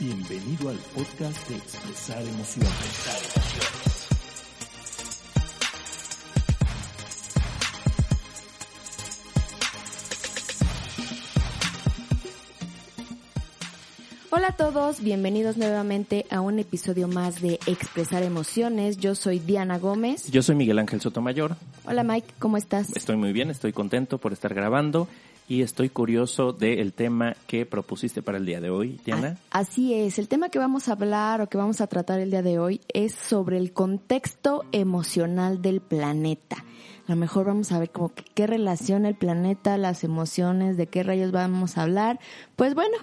Bienvenido al podcast de Expresar Emociones. Hola a todos, bienvenidos nuevamente a un episodio más de Expresar Emociones. Yo soy Diana Gómez. Yo soy Miguel Ángel Sotomayor. Hola Mike, ¿cómo estás? Estoy muy bien, estoy contento por estar grabando y estoy curioso del tema que propusiste para el día de hoy, Diana. Así es, el tema que vamos a hablar o que vamos a tratar el día de hoy es sobre el contexto emocional del planeta. A lo mejor vamos a ver como que qué relación el planeta, las emociones, de qué rayos vamos a hablar. Pues bueno,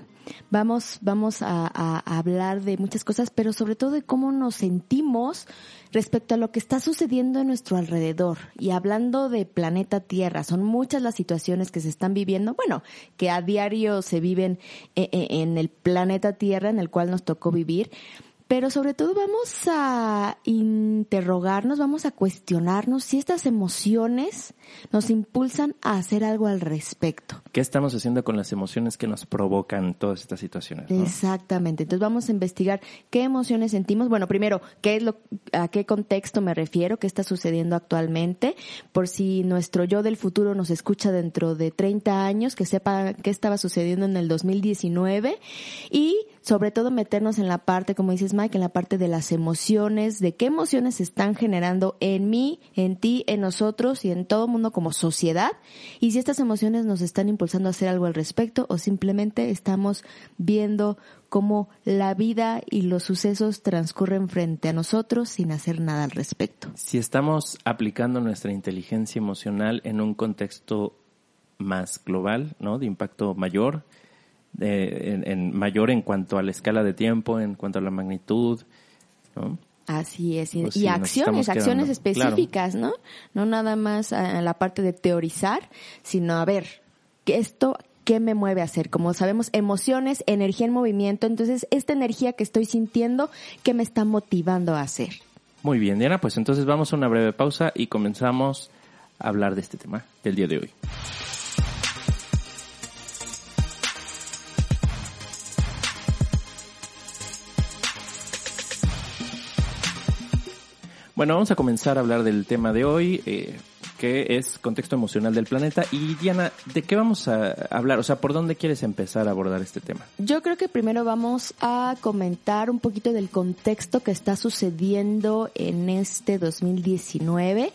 vamos, vamos a, a, hablar de muchas cosas, pero sobre todo de cómo nos sentimos respecto a lo que está sucediendo en nuestro alrededor. Y hablando de planeta Tierra, son muchas las situaciones que se están viviendo, bueno, que a diario se viven en, en el planeta Tierra en el cual nos tocó vivir. Pero sobre todo vamos a interrogarnos, vamos a cuestionarnos si estas emociones nos impulsan a hacer algo al respecto. ¿Qué estamos haciendo con las emociones que nos provocan todas estas situaciones? ¿no? Exactamente. Entonces vamos a investigar qué emociones sentimos. Bueno, primero, qué es lo, a qué contexto me refiero, qué está sucediendo actualmente, por si nuestro yo del futuro nos escucha dentro de 30 años, que sepa qué estaba sucediendo en el 2019 y sobre todo meternos en la parte, como dices Mike, en la parte de las emociones, de qué emociones se están generando en mí, en ti, en nosotros y en todo el mundo como sociedad, y si estas emociones nos están impulsando a hacer algo al respecto o simplemente estamos viendo cómo la vida y los sucesos transcurren frente a nosotros sin hacer nada al respecto. Si estamos aplicando nuestra inteligencia emocional en un contexto más global, ¿no? De impacto mayor, de, en, en, mayor en cuanto a la escala de tiempo, en cuanto a la magnitud, ¿no? Así es, y, pues y acciones, acciones específicas, claro. ¿no? No nada más a la parte de teorizar, sino a ver, que esto, ¿qué me mueve a hacer? Como sabemos, emociones, energía en movimiento, entonces esta energía que estoy sintiendo, ¿qué me está motivando a hacer? Muy bien, Diana, pues entonces vamos a una breve pausa y comenzamos a hablar de este tema del día de hoy. Bueno, vamos a comenzar a hablar del tema de hoy, eh, que es contexto emocional del planeta. Y Diana, ¿de qué vamos a hablar? O sea, ¿por dónde quieres empezar a abordar este tema? Yo creo que primero vamos a comentar un poquito del contexto que está sucediendo en este 2019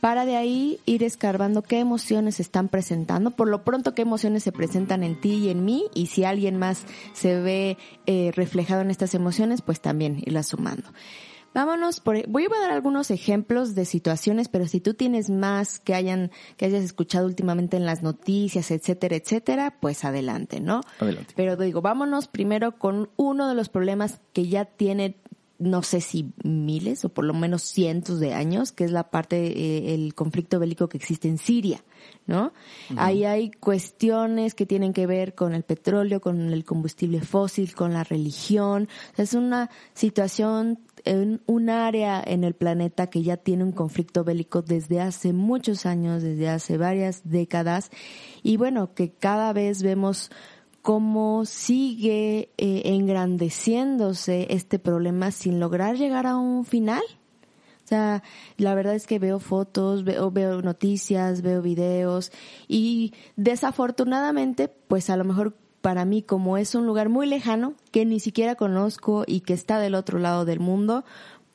para de ahí ir escarbando qué emociones están presentando, por lo pronto qué emociones se presentan en ti y en mí, y si alguien más se ve eh, reflejado en estas emociones, pues también irlas sumando. Vámonos por, voy a dar algunos ejemplos de situaciones, pero si tú tienes más que hayan, que hayas escuchado últimamente en las noticias, etcétera, etcétera, pues adelante, ¿no? Adelante. Pero digo, vámonos primero con uno de los problemas que ya tiene no sé si miles o por lo menos cientos de años, que es la parte, eh, el conflicto bélico que existe en Siria, ¿no? Uh -huh. Ahí hay cuestiones que tienen que ver con el petróleo, con el combustible fósil, con la religión. Es una situación en un área en el planeta que ya tiene un conflicto bélico desde hace muchos años, desde hace varias décadas, y bueno, que cada vez vemos cómo sigue eh, engrandeciéndose este problema sin lograr llegar a un final. O sea, la verdad es que veo fotos, veo, veo noticias, veo videos y desafortunadamente, pues a lo mejor para mí como es un lugar muy lejano que ni siquiera conozco y que está del otro lado del mundo,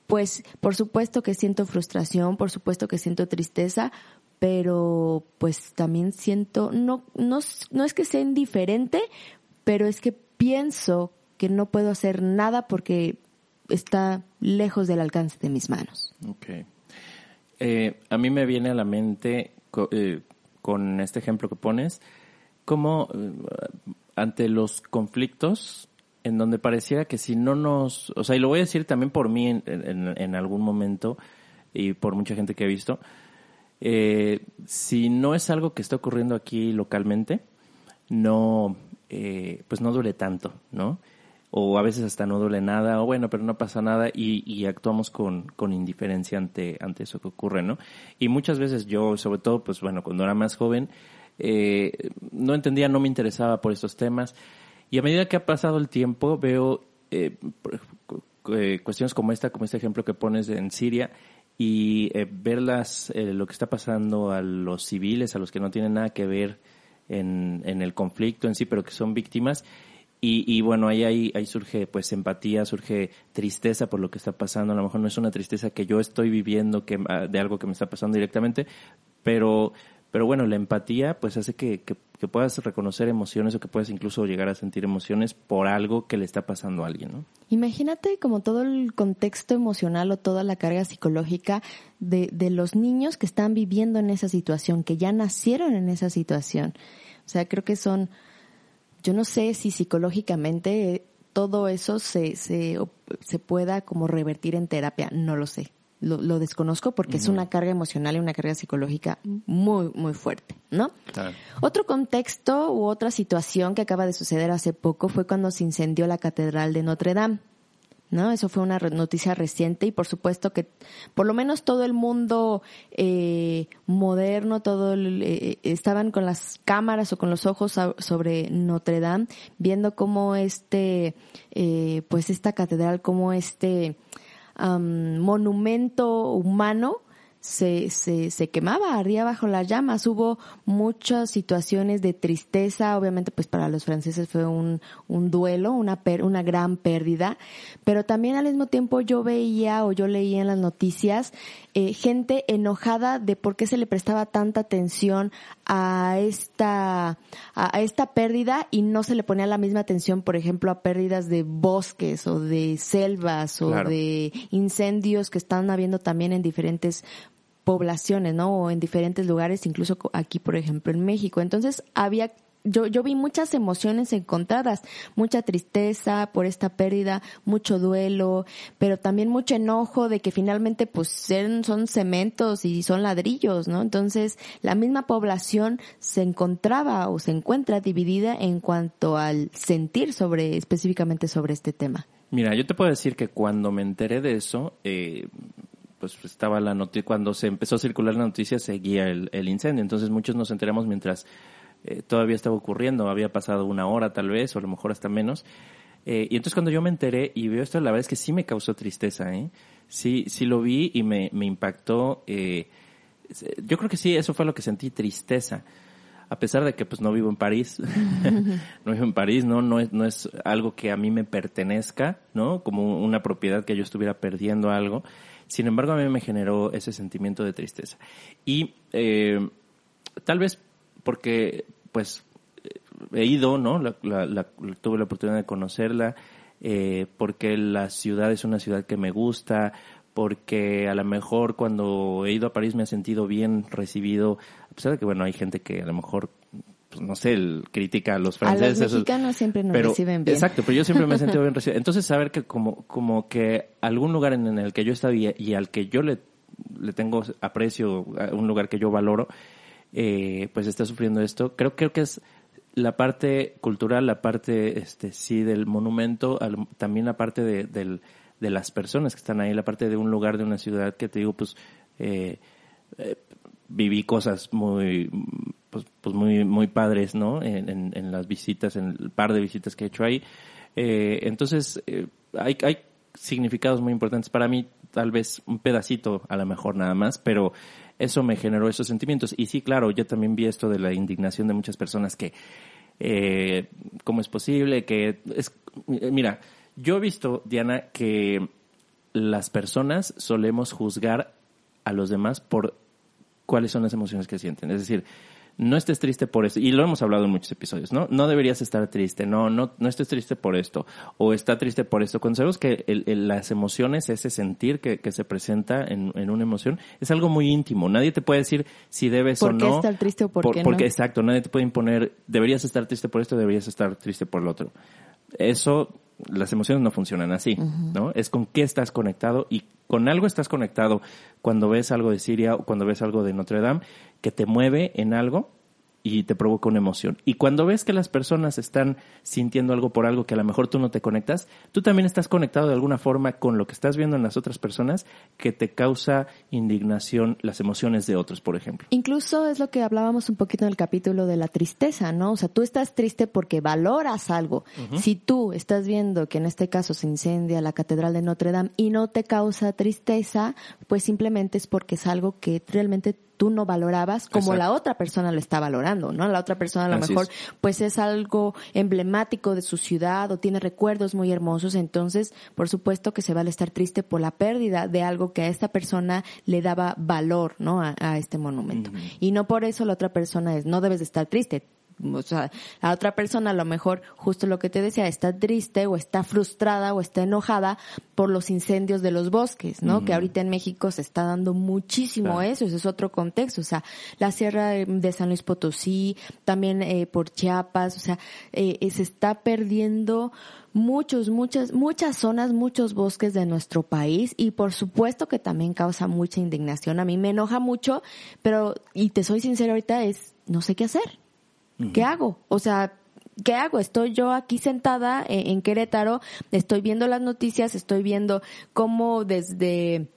pues por supuesto que siento frustración, por supuesto que siento tristeza, pero pues también siento, no, no, no es que sea indiferente, pero es que pienso que no puedo hacer nada porque está lejos del alcance de mis manos. Okay. Eh, a mí me viene a la mente eh, con este ejemplo que pones, como eh, ante los conflictos en donde pareciera que si no nos, o sea, y lo voy a decir también por mí en, en, algún momento y por mucha gente que he visto, eh, si no es algo que está ocurriendo aquí localmente, no, eh, pues no duele tanto, ¿no? O a veces hasta no duele nada, o bueno, pero no pasa nada y, y actuamos con, con indiferencia ante, ante eso que ocurre, ¿no? Y muchas veces yo, sobre todo, pues bueno, cuando era más joven, eh, no entendía, no me interesaba por estos temas. Y a medida que ha pasado el tiempo, veo eh, eh, cuestiones como esta, como este ejemplo que pones en Siria, y eh, verlas, eh, lo que está pasando a los civiles, a los que no tienen nada que ver en, en el conflicto en sí, pero que son víctimas. Y, bueno, ahí, ahí, ahí surge pues empatía, surge tristeza por lo que está pasando. A lo mejor no es una tristeza que yo estoy viviendo que, ah, de algo que me está pasando directamente, pero, pero bueno, la empatía pues hace que, que, puedas reconocer emociones o que puedas incluso llegar a sentir emociones por algo que le está pasando a alguien, ¿no? Imagínate como todo el contexto emocional o toda la carga psicológica de, de los niños que están viviendo en esa situación, que ya nacieron en esa situación. O sea, creo que son, yo no sé si psicológicamente todo eso se, se, se pueda como revertir en terapia, no lo sé. Lo, lo desconozco porque es una carga emocional y una carga psicológica muy, muy fuerte, ¿no? Claro. Otro contexto u otra situación que acaba de suceder hace poco fue cuando se incendió la Catedral de Notre Dame. ¿No? Eso fue una noticia reciente y por supuesto que por lo menos todo el mundo eh, moderno, todo el- eh, estaban con las cámaras o con los ojos sobre Notre Dame, viendo cómo este, eh, pues esta catedral, cómo este am, monumento humano se, se, se quemaba, ardía bajo las llamas. Hubo muchas situaciones de tristeza, obviamente pues para los franceses fue un, un duelo, una, per- una gran pérdida, pero también al mismo tiempo yo veía o yo leía en las noticias eh, gente enojada de por qué se le prestaba tanta atención a esta, a, esta pérdida y no se le ponía la misma atención, por ejemplo, a pérdidas de bosques o de selvas o Claro. de incendios que están habiendo también en diferentes poblaciones, ¿no? O en diferentes lugares, incluso aquí, por ejemplo, en México. Entonces, había yo, yo vi muchas emociones encontradas, mucha tristeza por esta pérdida, mucho duelo, pero también mucho enojo de que finalmente pues son, cementos y son ladrillos, ¿no? Entonces la misma población se encontraba o se encuentra dividida en cuanto al sentir sobre, específicamente sobre este tema. Mira, yo te puedo decir que cuando me enteré de eso, eh, pues estaba la noticia, cuando se empezó a circular la noticia seguía el, el incendio, entonces muchos nos enteramos mientras eh, todavía estaba ocurriendo, había pasado una hora tal vez, o a lo mejor hasta menos. Eh, y entonces cuando yo me enteré y veo esto, la verdad es que sí me causó tristeza, ¿eh? Sí, sí lo vi y me, me impactó. Eh, yo creo que sí, eso fue lo que sentí, tristeza. A pesar de que pues no vivo en París, no vivo en París, no, no es, no es algo que a mí me pertenezca, ¿no? Como una propiedad que yo estuviera perdiendo algo. Sin embargo, a mí me generó ese sentimiento de tristeza. Y eh, tal vez porque, pues, he ido, ¿no? La, la- la- tuve la oportunidad de conocerla, eh, porque la ciudad es una ciudad que me gusta, porque a lo mejor cuando he ido a París me he sentido bien recibido, a pesar de que, bueno, hay gente que a lo mejor, pues, no sé, el- critica a los A los franceses. mexicanos siempre nos pero, reciben bien. Exacto, pero yo siempre me he sentido bien recibido. Entonces, saber que como, como que algún lugar en el que yo estaba y, y al que yo le, le tengo aprecio, un lugar que yo valoro, eh, pues está sufriendo esto. Creo, creo que es la parte cultural, la parte, este, sí, del monumento, también la parte de, de las personas que están ahí, la parte de un lugar, de una ciudad que te digo, pues, eh, eh, viví cosas muy, pues, pues muy, muy padres, ¿no? En, las visitas, en el par de visitas que he hecho ahí. Eh, entonces, hay, hay significados muy importantes para mí, tal vez un pedacito a lo mejor nada más, pero eso me generó esos sentimientos. Y sí, claro, yo también vi esto de la indignación de muchas personas que, eh, ¿cómo es posible? Que es, mira, yo he visto, Diana, que las personas solemos juzgar a los demás por cuáles son las emociones que sienten. Es decir, no estés triste por eso. Y lo hemos hablado en muchos episodios, ¿no? No deberías estar triste, no, no, no estés triste por esto, o está triste por esto. Cuando sabemos que las emociones, ese sentir que, se presenta en, una emoción, es algo muy íntimo. Nadie te puede decir si debes o no. ¿Por qué estar triste o por, qué Porque, exacto, nadie te puede imponer, deberías estar triste por esto, deberías estar triste por lo otro. Eso, las emociones no funcionan así, ¿no? Es con qué estás conectado y con algo estás conectado cuando ves algo de Siria o cuando ves algo de Notre Dame que te mueve en algo y te provoca una emoción. Y cuando ves que las personas están sintiendo algo por algo que a lo mejor tú no te conectas, tú también estás conectado de alguna forma con lo que estás viendo en las otras personas que te causa indignación las emociones de otros, por ejemplo. Incluso es lo que hablábamos un poquito en el capítulo de la tristeza, ¿no? O sea, tú estás triste porque valoras algo. Si tú estás viendo que en este caso se incendia la Catedral de Notre Dame y no te causa tristeza, pues simplemente es porque es algo que realmente tú no valorabas como la otra persona lo está valorando, ¿no? La otra persona a lo mejor pues es algo emblemático de su ciudad o tiene recuerdos muy hermosos, entonces por supuesto que se va a estar triste por la pérdida de algo que a esta persona le daba valor, ¿no? A, este monumento. Y no por eso la otra persona es, no debes de estar triste, o sea, la otra persona a lo mejor, justo lo que te decía, está triste o está frustrada o está enojada por los incendios de los bosques, ¿no? Que ahorita en México se está dando muchísimo eso, ese es otro contexto, o sea, la sierra de San Luis Potosí, también eh, por Chiapas, o sea, eh, eh, se está perdiendo muchos, muchas, muchas zonas, muchos bosques de nuestro país y por supuesto que también causa mucha indignación. A mí me enoja mucho, pero, y te soy sincera ahorita, es, no sé qué hacer. ¿Qué hago? O sea, ¿qué hago? Estoy yo aquí sentada en, Querétaro, estoy viendo las noticias, estoy viendo cómo desde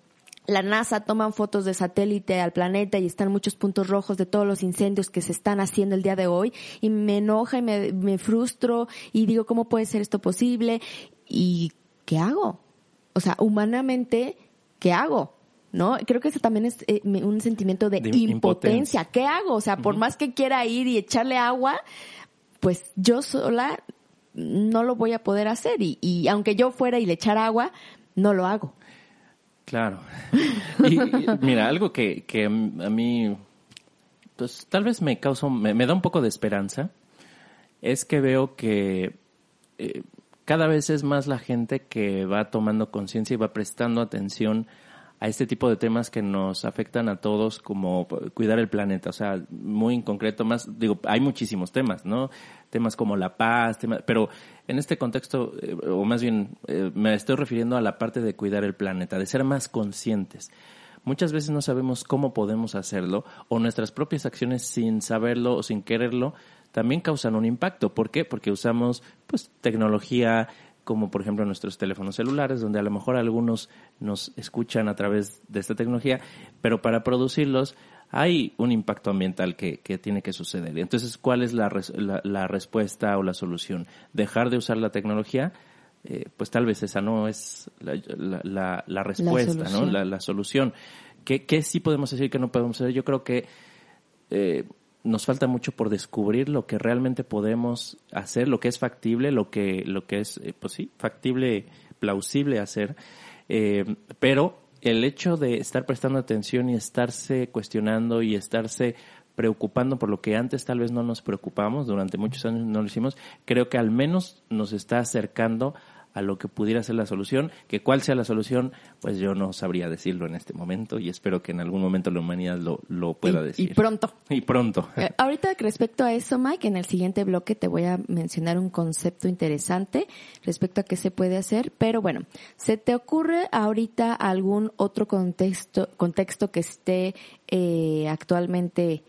la NASA toman fotos de satélite al planeta y están muchos puntos rojos de todos los incendios que se están haciendo el día de hoy y me enoja y me, me frustro y digo, ¿cómo puede ser esto posible? ¿Y qué hago? O sea, humanamente, ¿qué hago? ¿No? Creo que eso también es eh, un sentimiento de, impotencia. ¿Qué hago? O sea, por más que quiera ir y echarle agua, pues yo sola no lo voy a poder hacer y, aunque yo fuera y le echara agua, no lo hago. Claro. Y, mira, algo que, que, a mí, pues tal vez me causa, me, da un poco de esperanza, es que veo que eh, cada vez es más la gente que va tomando conciencia y va prestando atención a este tipo de temas que nos afectan a todos, como cuidar el planeta. O sea, muy en concreto, más, digo, hay muchísimos temas, ¿no? Temas como la paz, temas, pero en este contexto, eh, o más bien, eh, me estoy refiriendo a la parte de cuidar el planeta, de ser más conscientes. Muchas veces no sabemos cómo podemos hacerlo, o nuestras propias acciones sin saberlo o sin quererlo, también causan un impacto. ¿Por qué? Porque usamos pues tecnología, como por ejemplo nuestros teléfonos celulares, donde a lo mejor algunos nos escuchan a través de esta tecnología, pero para producirlos hay un impacto ambiental que, que tiene que suceder. Entonces, ¿cuál es la, la, respuesta o la solución? ¿Dejar de usar la tecnología? Eh, pues tal vez esa no es la, la respuesta, ¿no? La, solución. ¿Qué, ¿Qué sí podemos decir que no podemos hacer? Yo creo que eh, nos falta mucho por descubrir lo que realmente podemos hacer, lo que es factible, lo que, lo que es, eh, pues sí, factible, plausible hacer. Eh, pero el hecho de estar prestando atención y estarse cuestionando y estarse preocupando por lo que antes tal vez no nos preocupamos, durante muchos años no lo hicimos, creo que al menos nos está acercando a lo que pudiera ser la solución, que cuál sea la solución, pues yo no sabría decirlo en este momento y espero que en algún momento la humanidad lo, lo pueda decir. Y pronto. Y pronto. Eh, ahorita respecto a eso, Mike, en el siguiente bloque te voy a mencionar un concepto interesante respecto a qué se puede hacer, pero bueno, ¿se te ocurre ahorita algún otro contexto, contexto que esté eh, actualmente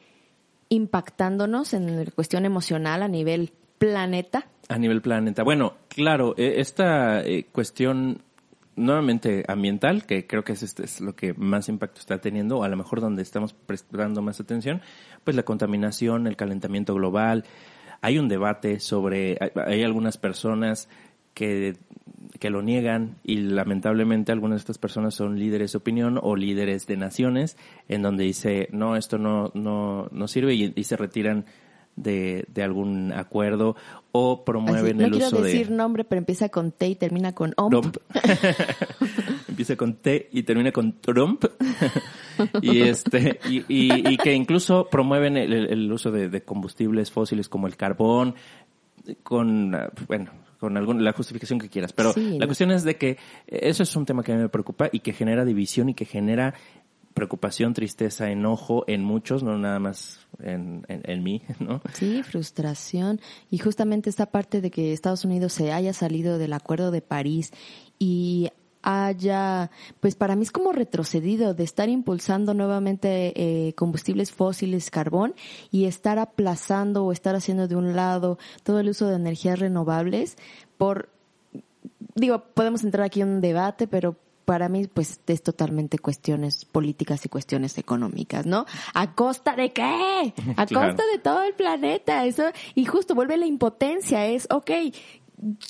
impactándonos en la cuestión emocional a nivel planeta? A nivel planeta. Bueno, claro, e, esta eh, cuestión nuevamente ambiental, que creo que es, este, es lo que más impacto está teniendo, o a lo mejor donde estamos prestando más atención, pues la contaminación, el calentamiento global. Hay un debate sobre, hay, algunas personas que, que lo niegan y lamentablemente algunas de estas personas son líderes de opinión o líderes de naciones en donde dice, no, esto no, no, no sirve y se retiran de, de algún acuerdo o promueven el uso de... No quiero decir nombre, pero empieza con T y termina con OMP. empieza con T y termina con Trump. y este, y, y, y, que incluso promueven el, el uso de, de, combustibles fósiles como el carbón, con, bueno, con alguna, la justificación que quieras. Pero sí, la cuestión es de que eso es un tema que a mí me preocupa y que genera división y que genera preocupación, tristeza, enojo en muchos, no nada más en, en, en, mí, ¿no? Sí, frustración. Y justamente esta parte de que Estados Unidos se haya salido del Acuerdo de París y haya, pues para mí es como retrocedido de estar impulsando nuevamente eh, combustibles fósiles, carbón, y estar aplazando o estar haciendo de un lado todo el uso de energías renovables por, digo, podemos entrar aquí en un debate, pero para mí pues es totalmente cuestiones políticas y cuestiones económicas, ¿no? ¿A costa de qué? A claro. costa de todo el planeta. Eso, y justo vuelve la impotencia, es, ok,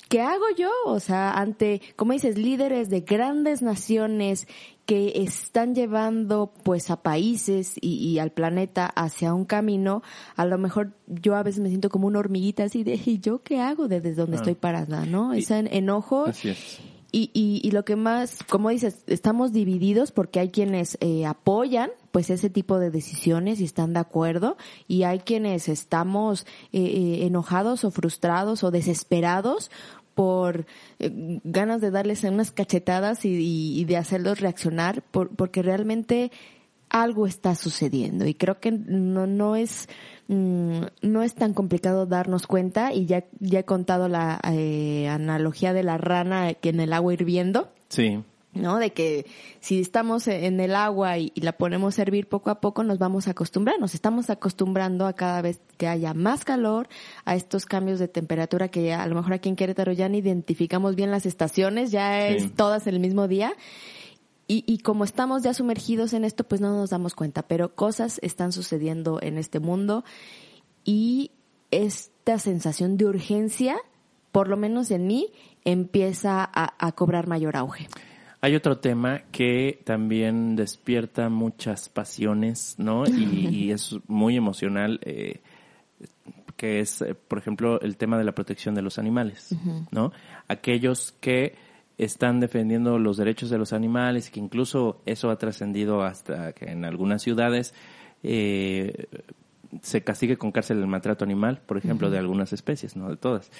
¿qué hago yo? O sea, ante, como dices, líderes de grandes naciones que están llevando pues a países y, y, al planeta hacia un camino, a lo mejor yo a veces me siento como una hormiguita así de, ¿y yo qué hago desde donde ah. estoy parada? ¿No? Ese enojo. Así es. Y, y, y, lo que más, como dices, estamos divididos porque hay quienes eh, apoyan pues ese tipo de decisiones y están de acuerdo y hay quienes estamos eh, eh, enojados o frustrados o desesperados por eh, ganas de darles unas cachetadas y, y, y de hacerlos reaccionar por, porque realmente algo está sucediendo y creo que no, no es mmm, no es tan complicado darnos cuenta y ya, ya he contado la eh, analogía de la rana que en el agua hirviendo. Sí. ¿no? De que si estamos en el agua y, y, la ponemos a hervir poco a poco, nos vamos a acostumbrar. Nos estamos acostumbrando a cada vez que haya más calor, a estos cambios de temperatura que ya, a lo mejor aquí en Querétaro ya ni identificamos bien las estaciones, ya sí. es todas el mismo día. Y, y, como estamos ya sumergidos en esto, pues no nos damos cuenta, pero cosas están sucediendo en este mundo y esta sensación de urgencia, por lo menos en mí, empieza a, a cobrar mayor auge. Hay otro tema que también despierta muchas pasiones, ¿no? Y, y es muy emocional, eh, que es, eh, por ejemplo, el tema de la protección de los animales. ¿no? Aquellos que están defendiendo los derechos de los animales, que incluso eso ha trascendido hasta que en algunas ciudades eh, se castigue con cárcel el maltrato animal, por ejemplo, uh -huh. de algunas especies, no de todas.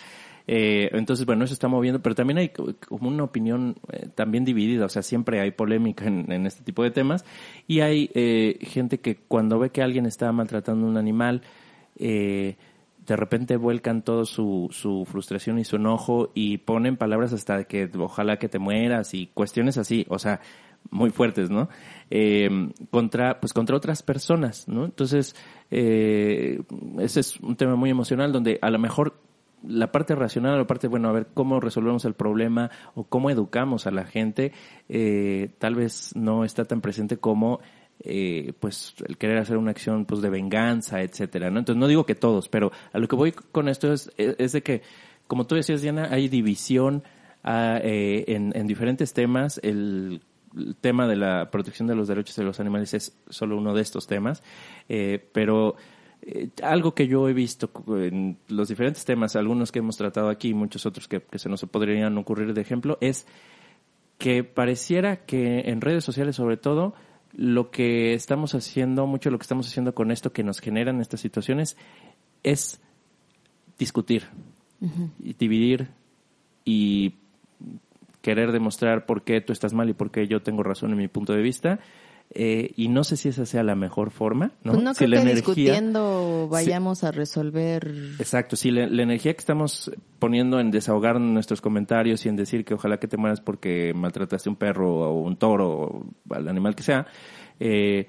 Eh, entonces, bueno, eso está moviendo, pero también hay como una opinión eh, también dividida, o sea, siempre hay polémica en, en este tipo de temas y hay eh, gente que cuando ve que alguien está maltratando a un animal, eh, de repente vuelcan todo su, su frustración y su enojo y ponen palabras hasta que ojalá que te mueras y cuestiones así, o sea, muy fuertes, ¿no? Eh, contra, pues contra otras personas, ¿no? Entonces, eh, ese es un tema muy emocional donde a lo mejor la parte racional, la parte, bueno, a ver cómo resolvemos el problema o cómo educamos a la gente, eh, tal vez no está tan presente como eh, pues el querer hacer una acción pues de venganza, etcétera, ¿no? Entonces no digo que todos, pero a lo que voy con esto es, es de que, como tú decías, Diana, hay división a, eh, en, en diferentes temas. El, tema de la protección de los derechos de los animales es solo uno de estos temas, eh, pero eh, algo que yo he visto en los diferentes temas, algunos que hemos tratado aquí, muchos otros que, que se nos podrían ocurrir de ejemplo, es que pareciera que en redes sociales sobre todo, lo que estamos haciendo, mucho de lo que estamos haciendo con esto que nos generan estas situaciones es discutir, uh -huh. y dividir y querer demostrar por qué tú estás mal y por qué yo tengo razón en mi punto de vista. Eh, y no sé si esa sea la mejor forma, ¿no? Pues no si creo la que energía, discutiendo vayamos si, a resolver. Exacto, si la, la, energía que estamos poniendo en desahogar nuestros comentarios y en decir que ojalá que te mueras porque maltrataste un perro o un toro o al animal que sea, eh,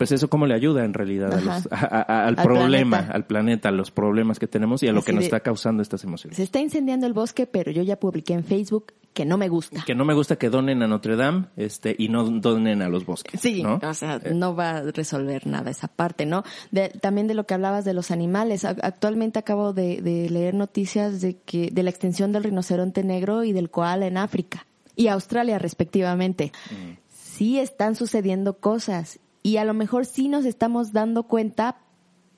pues eso cómo le ayuda en realidad a los, a, a, al, al, problema, planeta. al planeta, a los problemas que tenemos y a lo Así que nos de, está causando estas emociones. Se está incendiando el bosque, pero yo ya publiqué en Facebook que no me gusta. Que no me gusta que donen a Notre Dame este, y no donen a los bosques. Sí, ¿no? o sea, eh. no va a resolver nada esa parte, ¿no? De, también de lo que hablabas de los animales. Actualmente acabo de, de leer noticias de que de la extensión del rinoceronte negro y del koala en África y Australia respectivamente. Mm. Sí están sucediendo cosas y a lo mejor sí nos estamos dando cuenta,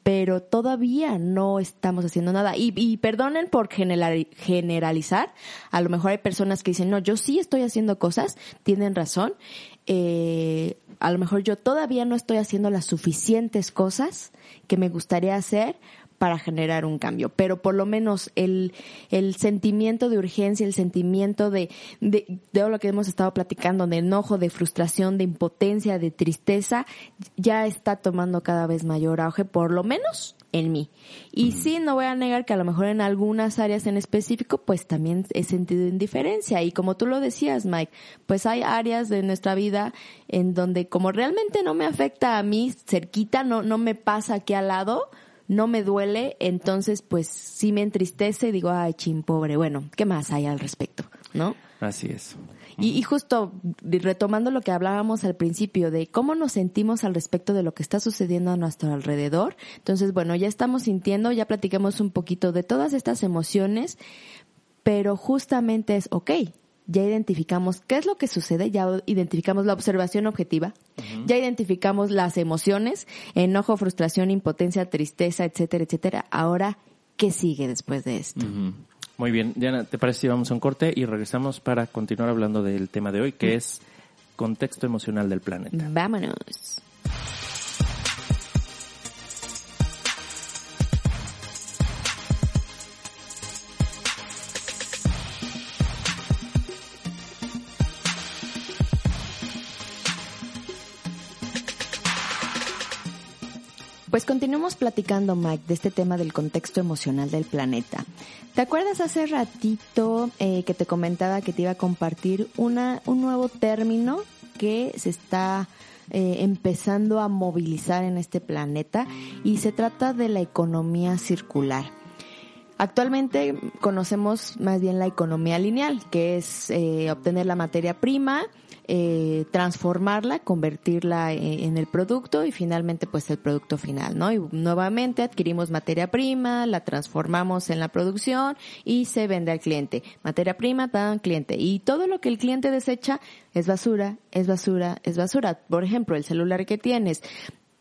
pero todavía no estamos haciendo nada. Y, y perdonen por generalizar, a lo mejor hay personas que dicen, no, yo sí estoy haciendo cosas, tienen razón, eh, a lo mejor yo todavía no estoy haciendo las suficientes cosas que me gustaría hacer para generar un cambio, pero por lo menos el, el sentimiento de urgencia, el sentimiento de, de, de lo que hemos estado platicando, de enojo, de frustración, de impotencia, de tristeza, ya está tomando cada vez mayor auge, por lo menos en mí. Y sí, no voy a negar que a lo mejor en algunas áreas en específico, pues también he sentido indiferencia. Y como tú lo decías, Mike, pues hay áreas de nuestra vida en donde como realmente no me afecta a mí cerquita, no, no me pasa aquí al lado, no me duele, entonces pues sí me entristece y digo, ay, chin, pobre, bueno, ¿qué más hay al respecto? ¿No? Así es. Y, y, justo retomando lo que hablábamos al principio de cómo nos sentimos al respecto de lo que está sucediendo a nuestro alrededor. Entonces, bueno, ya estamos sintiendo, ya platicamos un poquito de todas estas emociones, pero justamente es, ok, ya identificamos qué es lo que sucede, ya identificamos la observación objetiva, ya identificamos las emociones, enojo, frustración, impotencia, tristeza, etcétera, etcétera. Ahora, ¿qué sigue después de esto? Muy bien, Diana, ¿te parece si vamos a un corte y regresamos para continuar hablando del tema de hoy, que es contexto emocional del planeta? Vámonos. Pues continuamos platicando, Mike, de este tema del contexto emocional del planeta. ¿Te acuerdas hace ratito eh, que te comentaba que te iba a compartir una, un nuevo término que se está eh, empezando a movilizar en este planeta y se trata de la economía circular? Actualmente conocemos más bien la economía lineal, que es eh, obtener la materia prima, eh, transformarla, convertirla eh, en el producto y finalmente pues el producto final, ¿no? Y nuevamente adquirimos materia prima, la transformamos en la producción y se vende al cliente. Materia prima, tan cliente. Y todo lo que el cliente desecha es basura, es basura, es basura. Por ejemplo, el celular que tienes,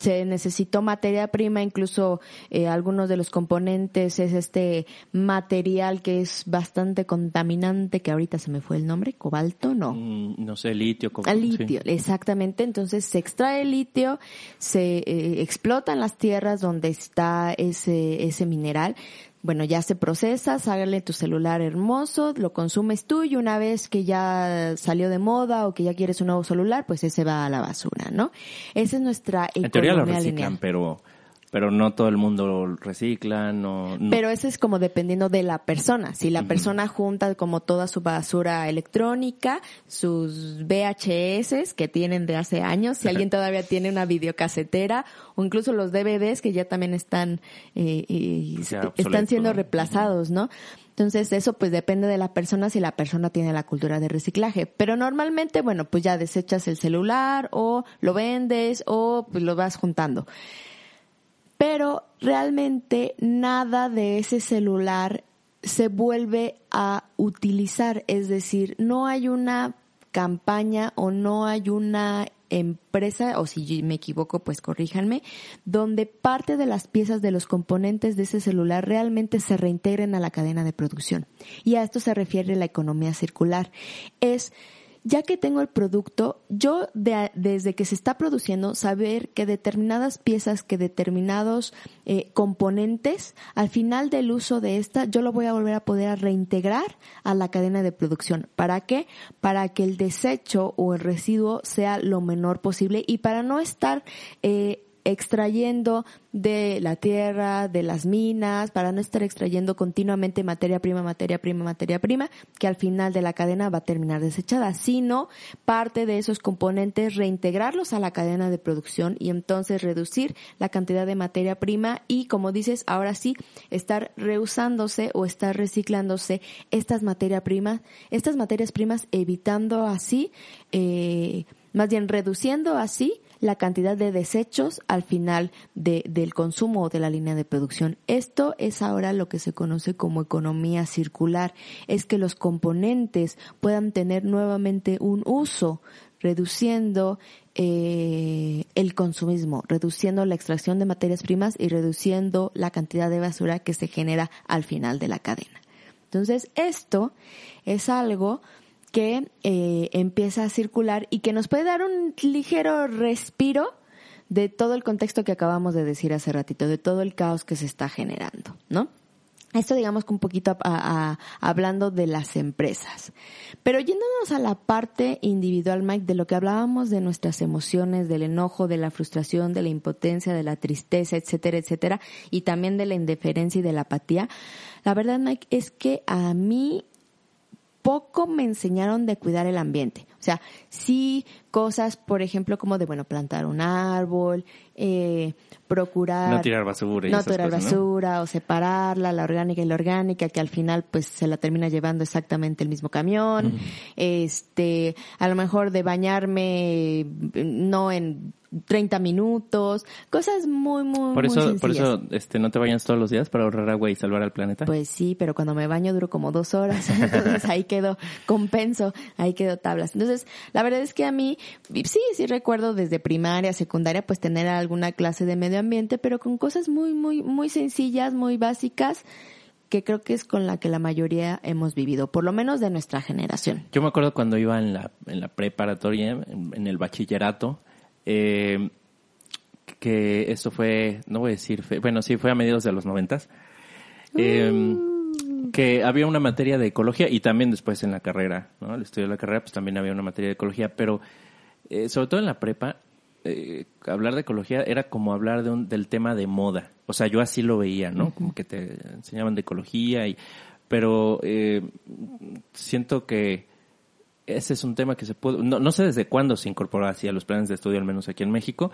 se necesitó materia prima, incluso eh, algunos de los componentes es este material que es bastante contaminante, que ahorita se me fue el nombre, cobalto, no. Mm, no sé, litio, cobalto. litio, exactamente. Entonces se extrae el litio, se eh, explotan las tierras donde está ese, ese mineral, bueno, ya se procesa, sale tu celular hermoso, lo consumes tú y una vez que ya salió de moda o que ya quieres un nuevo celular, pues ese va a la basura, ¿no? Esa es nuestra economía En teoría lo reciclan, pero pero no todo el mundo recicla, no, Pero eso es como dependiendo de la persona. Si la persona junta como toda su basura electrónica, sus VHS que tienen de hace años, si alguien todavía tiene una videocasetera o incluso los DVDs que ya también están eh, están siendo reemplazados, ¿no? Entonces eso pues depende de la persona si la persona tiene la cultura de reciclaje. Pero normalmente, bueno, pues ya desechas el celular o lo vendes o pues lo vas juntando pero realmente nada de ese celular se vuelve a utilizar, es decir, no hay una campaña o no hay una empresa, o si me equivoco, pues corríjanme, donde parte de las piezas de los componentes de ese celular realmente se reintegren a la cadena de producción. Y a esto se refiere la economía circular. Es ya que tengo el producto, yo desde que se está produciendo, saber que determinadas piezas, que determinados eh, componentes, al final del uso de esta, yo lo voy a volver a poder reintegrar a la cadena de producción. ¿Para qué? Para que el desecho o el residuo sea lo menor posible y para no estar eh, extrayendo de la tierra, de las minas, para no estar extrayendo continuamente materia prima, materia prima, materia prima, que al final de la cadena va a terminar desechada, sino parte de esos componentes reintegrarlos a la cadena de producción y entonces reducir la cantidad de materia prima y, como dices, ahora sí, estar reusándose o estar reciclándose estas materias primas, estas materias primas, evitando así, eh, más bien reduciendo así la cantidad de desechos al final de, del consumo o de la línea de producción. Esto es ahora lo que se conoce como economía circular, es que los componentes puedan tener nuevamente un uso reduciendo eh, el consumismo, reduciendo la extracción de materias primas y reduciendo la cantidad de basura que se genera al final de la cadena. Entonces, esto es algo que eh, empieza a circular y que nos puede dar un ligero respiro de todo el contexto que acabamos de decir hace ratito, de todo el caos que se está generando, ¿no? Esto digamos que un poquito hablando de las empresas. Pero yéndonos a la parte individual, Mike, de lo que hablábamos de nuestras emociones, del enojo, de la frustración, de la impotencia, de la tristeza, etcétera, etcétera, y también de la indiferencia y de la apatía, la verdad, Mike, es que a mí poco me enseñaron de cuidar el ambiente. O sea, sí cosas, por ejemplo, como de, bueno, plantar un árbol, eh, procurar... No tirar basura. Y no tirar basura o separarla, la orgánica y la orgánica, que al final pues se la termina llevando exactamente el mismo camión. Este, a lo mejor de bañarme no en 30 minutos, cosas muy, muy, por eso, muy Por eso, este, no te bañas todos los días para ahorrar agua y salvar al planeta. Pues sí, pero cuando me baño duro como dos horas, entonces ahí quedo compenso, ahí quedo tablas. Entonces, la verdad es que a mí, sí, sí recuerdo desde primaria, secundaria, pues tener alguna clase de medio ambiente, pero con cosas muy, muy, muy sencillas, muy básicas, que creo que es con la que la mayoría hemos vivido, por lo menos de nuestra generación. Yo me acuerdo cuando iba en la, en la preparatoria, en el bachillerato, eh, que esto fue, no voy a decir, bueno, sí, fue a mediados de los noventas, eh, que había una materia de ecología y también después en la carrera, ¿no? El estudio de la carrera, pues también había una materia de ecología, pero eh, sobre todo en la prepa, eh, hablar de ecología era como hablar de un, del tema de moda. O sea, yo así lo veía, ¿no? Como que te enseñaban de ecología y, pero eh, siento que ese es un tema que se puede, no, no sé desde cuándo se incorporó así a los planes de estudio, al menos aquí en México.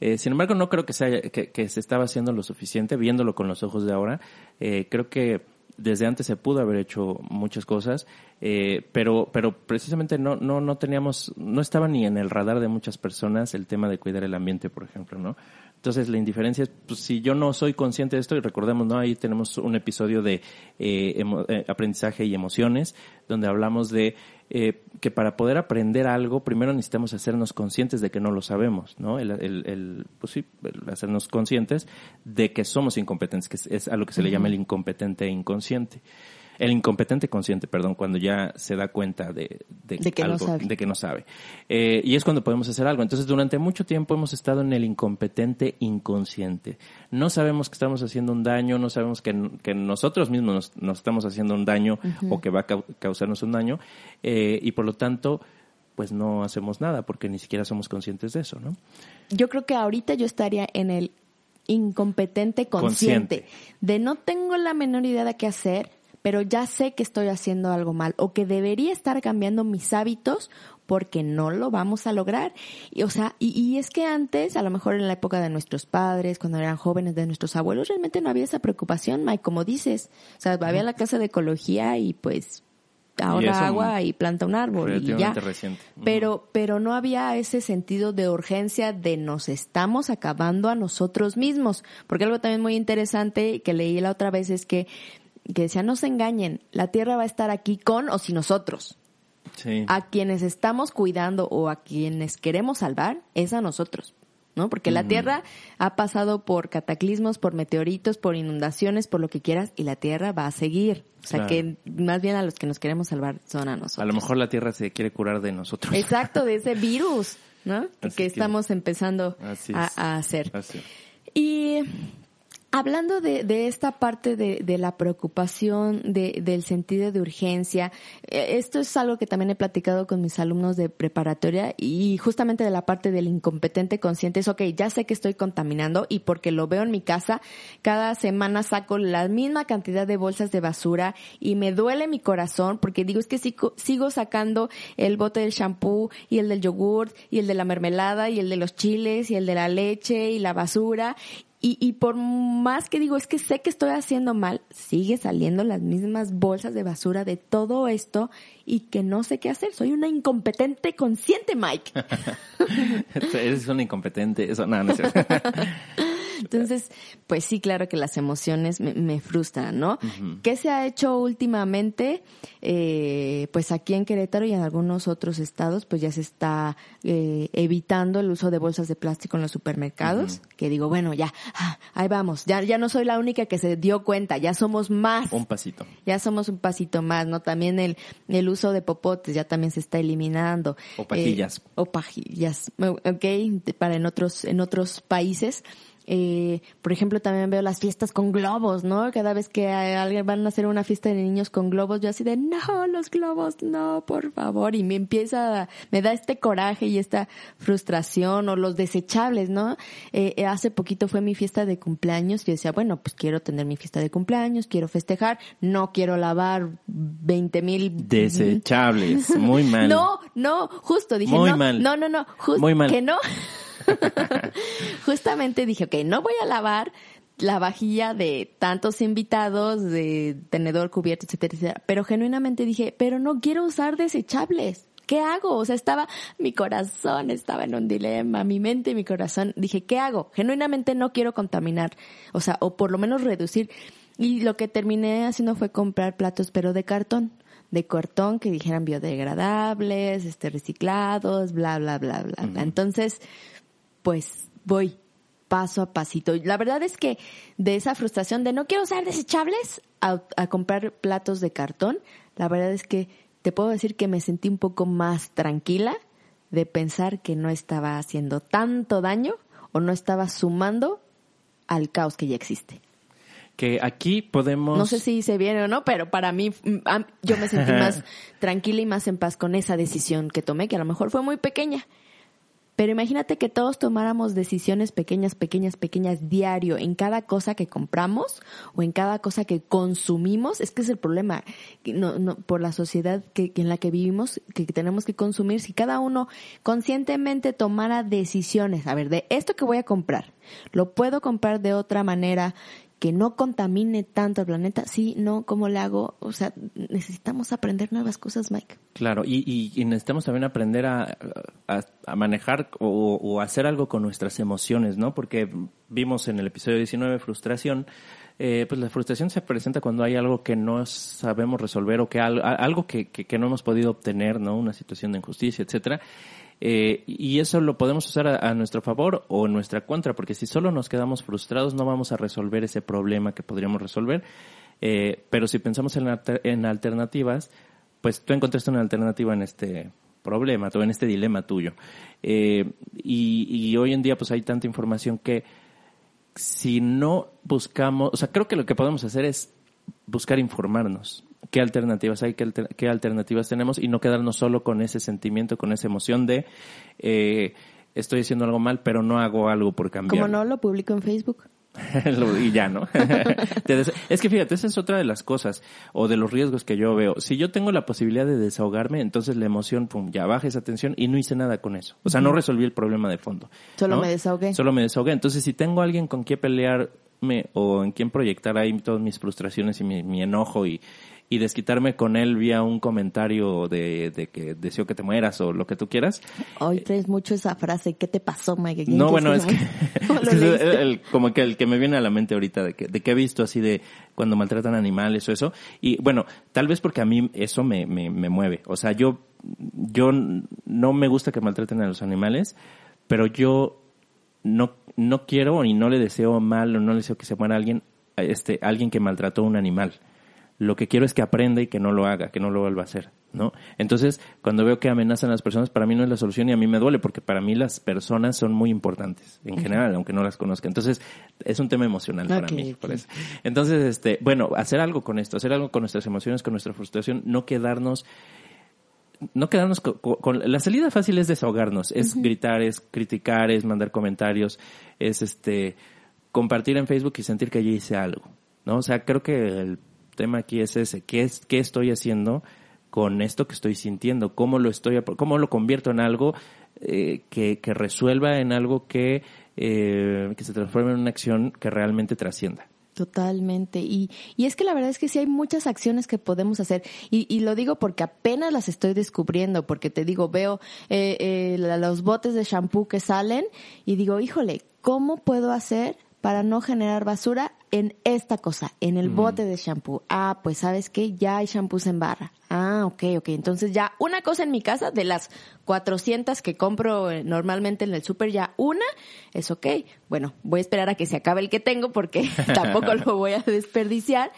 Eh, sin embargo, no creo que se, haya, que, se estaba haciendo lo suficiente, viéndolo con los ojos de ahora. Eh, creo que desde antes se pudo haber hecho muchas cosas, eh, pero, pero precisamente no, no, no teníamos, no estaba ni en el radar de muchas personas el tema de cuidar el ambiente, por ejemplo, ¿no? Entonces la indiferencia es, pues si yo no soy consciente de esto, y recordemos, ¿no? Ahí tenemos un episodio de eh, eh, aprendizaje y emociones, donde hablamos de eh, que para poder aprender algo, primero necesitamos hacernos conscientes de que no lo sabemos, ¿no? El, el, pues sí, hacernos conscientes de que somos incompetentes, que es, a lo que se le llama el incompetente e inconsciente el incompetente consciente, perdón, cuando ya se da cuenta de, de, que, algo, no sabe. de que no sabe. Eh, y es cuando podemos hacer algo. Entonces, durante mucho tiempo hemos estado en el incompetente inconsciente. No sabemos que estamos haciendo un daño, no sabemos que, que nosotros mismos nos, estamos haciendo un daño o que va a causarnos un daño, eh, y por lo tanto, pues no hacemos nada porque ni siquiera somos conscientes de eso, ¿no? Yo creo que ahorita yo estaría en el incompetente consciente, consciente. de no tengo la menor idea de qué hacer, pero ya sé que estoy haciendo algo mal o que debería estar cambiando mis hábitos porque no lo vamos a lograr. Y, o sea, y, es que antes, a lo mejor en la época de nuestros padres, cuando eran jóvenes, de nuestros abuelos, realmente no había esa preocupación, Mike, como dices. O sea, había la casa de ecología y pues ahora agua y planta un árbol y ya. Reciente. Pero, pero no había ese sentido de urgencia de nos estamos acabando a nosotros mismos. Porque algo también muy interesante que leí la otra vez es que que decía, no se engañen, la tierra va a estar aquí con o sin nosotros. Sí. A quienes estamos cuidando o a quienes queremos salvar es a nosotros, ¿no? Porque la tierra ha pasado por cataclismos, por meteoritos, por inundaciones, por lo que quieras, y la tierra va a seguir. O sea que más bien a los que nos queremos salvar son a nosotros. A lo mejor la tierra se quiere curar de nosotros. Exacto, de ese virus, ¿no? que, estamos empezando a, a, hacer. Así. Y Hablando de, de, esta parte de, de la preocupación, de, del sentido de urgencia, eh, esto es algo que también he platicado con mis alumnos de preparatoria y justamente de la parte del incompetente consciente es, ok, ya sé que estoy contaminando y porque lo veo en mi casa, cada semana saco la misma cantidad de bolsas de basura y me duele mi corazón porque digo, es que sigo, sigo sacando el bote del shampoo y el del yogurt y el de la mermelada y el de los chiles y el de la leche y la basura y, y, por más que digo, es que sé que estoy haciendo mal, sigue saliendo las mismas bolsas de basura de todo esto y que no sé qué hacer. Soy una incompetente consciente, Mike. Eres una incompetente. Eso, no, no es Entonces, pues sí, claro que las emociones me, me frustran, ¿no? ¿Qué se ha hecho últimamente? Eh, pues aquí en Querétaro y en algunos otros estados, pues ya se está eh, evitando el uso de bolsas de plástico en los supermercados. Que digo, bueno, ya, ah, ahí vamos. Ya, ya no soy la única que se dio cuenta, ya somos más. Un pasito. Ya somos un pasito más, ¿no? También el, el uso de popotes ya también se está eliminando. O pajillas. Eh, o pajillas, ok, para en otros, en otros países. Eh, por ejemplo, también veo las fiestas con globos, ¿no? Cada vez que alguien van a hacer una fiesta de niños con globos, yo así de, no, los globos, no, por favor. Y me empieza, me da este coraje y esta frustración o los desechables, ¿no? Eh, eh, hace poquito fue mi fiesta de cumpleaños y yo decía, bueno, pues quiero tener mi fiesta de cumpleaños, quiero festejar, no quiero lavar 20 mil. Desechables, muy mal. No, no, justo, dije, Muy no, mal. no, no, no, justo, que no. Justamente dije, ok, no voy a lavar la vajilla de tantos invitados, de tenedor, cubierto, etcétera, etcétera. Pero genuinamente dije, pero no quiero usar desechables. ¿Qué hago? O sea, estaba, mi corazón estaba en un dilema, mi mente y mi corazón. Dije, ¿qué hago? Genuinamente no quiero contaminar. O sea, o por lo menos reducir. Y lo que terminé haciendo fue comprar platos, pero de cartón. De cartón que dijeran biodegradables, este, reciclados, bla, bla, bla, bla. bla. Entonces, pues voy paso a pasito. La verdad es que de esa frustración de no quiero usar desechables a, a, comprar platos de cartón, la verdad es que te puedo decir que me sentí un poco más tranquila de pensar que no estaba haciendo tanto daño o no estaba sumando al caos que ya existe. Que aquí podemos... No sé si se viene o no, pero para mí yo me sentí más tranquila y más en paz con esa decisión que tomé, que a lo mejor fue muy pequeña, pero imagínate que todos tomáramos decisiones pequeñas, pequeñas, pequeñas diario en cada cosa que compramos o en cada cosa que consumimos. Es que es el problema no, no, por la sociedad que, en la que vivimos, que tenemos que consumir. Si cada uno conscientemente tomara decisiones, a ver, de esto que voy a comprar, lo puedo comprar de otra manera que no contamine tanto el planeta, sí, no, ¿cómo le hago? O sea, necesitamos aprender nuevas cosas, Mike. Claro, y, y, necesitamos también aprender a manejar o, o, hacer algo con nuestras emociones, ¿no? Porque vimos en el episodio 19, frustración, eh, pues la frustración se presenta cuando hay algo que no sabemos resolver o que algo, algo que, que, que no hemos podido obtener, ¿no? Una situación de injusticia, etcétera. Eh, y eso lo podemos usar a, nuestro favor o en nuestra contra, porque si solo nos quedamos frustrados no vamos a resolver ese problema que podríamos resolver. Eh, pero si pensamos en, en, alternativas, pues tú encontraste una alternativa en este problema, en este dilema tuyo. Eh, y, y, hoy en día pues hay tanta información que si no buscamos, o sea, creo que lo que podemos hacer es buscar informarnos qué alternativas hay, qué, alter, qué, alternativas tenemos y no quedarnos solo con ese sentimiento, con esa emoción de eh, estoy haciendo algo mal, pero no hago algo por cambiar. Como no lo publico en Facebook. y ya, ¿no? es que fíjate, esa es otra de las cosas o de los riesgos que yo veo. Si yo tengo la posibilidad de desahogarme, entonces la emoción, pum, ya baja esa tensión y no hice nada con eso. O sea, no resolví el problema de fondo. Solo ¿no? me desahogué. Solo me desahogué. Entonces, si tengo alguien con quien pelear o en quien proyectar ahí todas mis frustraciones y mi, mi enojo y, y desquitarme con él vía un comentario de, de, que deseo que te mueras o lo que tú quieras. Hoy traes mucho esa frase, ¿qué te pasó, Mike? No, bueno, es que, es que es el, como que el que me viene a la mente ahorita de que, de que he visto así de cuando maltratan animales o eso. Y bueno, tal vez porque a mí eso me, me, me mueve. O sea, yo, yo no me gusta que maltraten a los animales, pero yo no, no quiero y no le deseo mal o no le deseo que se muera alguien, este, alguien que maltrató a un animal lo que quiero es que aprenda y que no lo haga, que no lo vuelva a hacer, ¿no? Entonces, cuando veo que amenazan a las personas, para mí no es la solución y a mí me duele, porque para mí las personas son muy importantes, en general, aunque no las conozca. Entonces, es un tema emocional para okay, mí, okay. por eso. Entonces, este, bueno, hacer algo con esto, hacer algo con nuestras emociones, con nuestra frustración, no quedarnos no quedarnos con, con, la salida fácil es desahogarnos, es uh -huh. gritar, es criticar, es mandar comentarios, es este compartir en Facebook y sentir que yo hice algo, ¿no? O sea, creo que el tema aquí es ese, ¿qué, es, qué estoy haciendo con esto que estoy sintiendo? ¿Cómo lo estoy, cómo lo convierto en algo eh, que, que, resuelva, en algo que, eh, que se transforme en una acción que realmente trascienda? Totalmente. Y, y es que la verdad es que sí hay muchas acciones que podemos hacer. Y, y lo digo porque apenas las estoy descubriendo, porque te digo, veo eh, eh, los botes de shampoo que salen y digo, híjole, ¿cómo puedo hacer para no generar basura en esta cosa, en el bote de shampoo. Ah, pues sabes que ya hay shampoos en barra. Ah, ok, ok. Entonces ya una cosa en mi casa de las 400 que compro eh, normalmente en el súper, ya una es ok. Bueno, voy a esperar a que se acabe el que tengo porque tampoco lo voy a desperdiciar.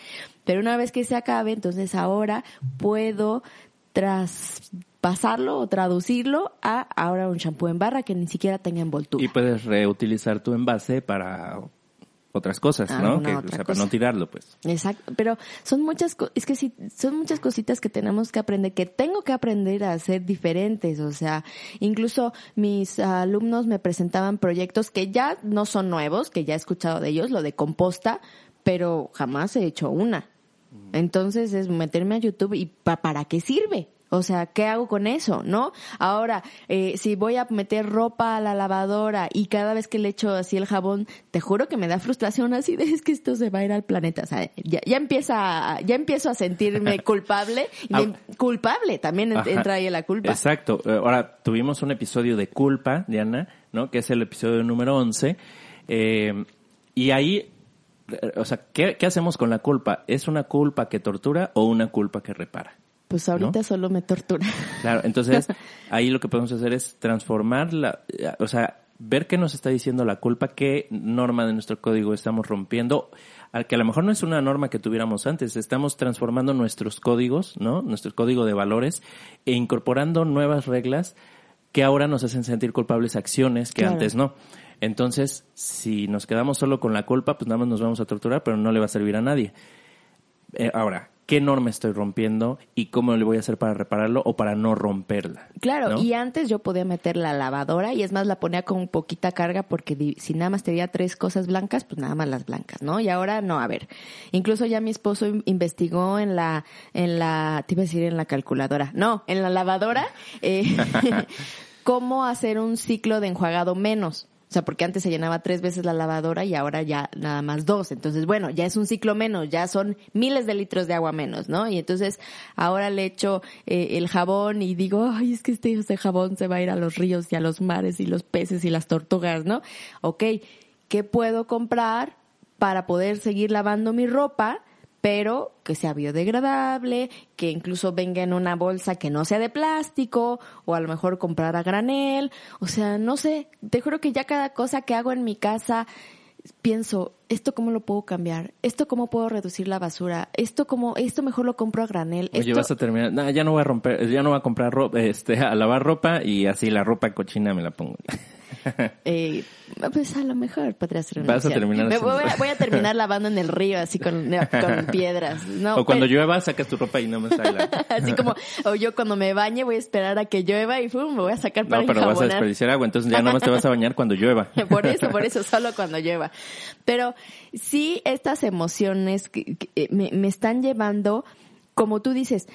Pero una vez que se acabe, entonces ahora puedo traspasarlo o traducirlo a ahora un shampoo en barra que ni siquiera tenga envoltura. Y puedes reutilizar tu envase para otras cosas, ¿no? Alguna Que, o sea, para cosa. no tirarlo, pues. Exacto, pero son muchas, es que sí, son muchas cositas que tenemos que aprender, que tengo que aprender a hacer diferentes, o sea, incluso mis alumnos me presentaban proyectos que ya no son nuevos, que ya he escuchado de ellos, lo de composta, pero jamás he hecho una. Entonces es meterme a YouTube y pa- ¿para qué sirve? O sea, ¿qué hago con eso? ¿No? Ahora, eh, si voy a meter ropa a la lavadora y cada vez que le echo así el jabón, te juro que me da frustración así de es que esto se va a ir al planeta. O sea, ya, ya empieza, ya empiezo a sentirme culpable. Y me- culpable, también Ajá. entra ahí la culpa. Exacto. Eh, Ahora, tuvimos un episodio de culpa, Diana, ¿no? Que es el episodio número 11. Eh, y ahí, eh, o sea, ¿qué, ¿qué hacemos con la culpa? ¿Es una culpa que tortura o una culpa que repara? Pues ahorita ¿no? solo me tortura. Claro, entonces ahí lo que podemos hacer es transformar la, o sea, ver qué nos está diciendo la culpa, qué norma de nuestro código estamos rompiendo, al que a lo mejor no es una norma que tuviéramos antes, estamos transformando nuestros códigos, ¿no? Nuestro código de valores e incorporando nuevas reglas que ahora nos hacen sentir culpables acciones que Claro. antes no. Entonces, si nos quedamos solo con la culpa, pues nada más nos vamos a torturar, pero no le va a servir a nadie. Eh, ahora, ¿qué norma estoy rompiendo y cómo le voy a hacer para repararlo o para no romperla? Claro, ¿no? y antes yo podía meter la lavadora y es más la ponía con poquita carga porque si nada más tenía tres cosas blancas, pues nada más las blancas, ¿no? Y ahora no, a ver. Incluso ya mi esposo in- investigó en la en la te iba a decir en la calculadora. No, en la lavadora eh, cómo hacer un ciclo de enjuagado menos. O sea, porque antes se llenaba tres veces la lavadora y ahora ya nada más dos. Entonces, bueno, ya es un ciclo menos, ya son miles de litros de agua menos, ¿no? Y entonces ahora le echo eh, el jabón y digo, ay, es que este, este jabón se va a ir a los ríos y a los mares y los peces y las tortugas, ¿no? Ok, ¿qué puedo comprar para poder seguir lavando mi ropa? Pero que sea biodegradable, que incluso venga en una bolsa que no sea de plástico, o a lo mejor comprar a granel, o sea, no sé, te juro que ya cada cosa que hago en mi casa pienso, esto cómo lo puedo cambiar, esto cómo puedo reducir la basura, esto cómo, esto mejor lo compro a granel, Oye, esto- vas a terminar, no, ya no voy a romper, ya no voy a comprar ropa, este, a lavar ropa y así la ropa cochina me la pongo. Eh, pues a lo mejor podría ser una Vas a terminar Me voy, a, eso. voy a terminar lavando en el río así con, con piedras. No, o cuando pero- llueva sacas tu ropa y no me sale. Así como, o yo cuando me bañe voy a esperar a que llueva y ¡fum! me voy a sacar para No, pero vas a enjabonar. desperdiciar agua, entonces ya nomás te vas a bañar cuando llueva. Por eso, por eso, solo cuando llueva. Pero sí, estas emociones que, que, eh, me, me están llevando, como tú dices,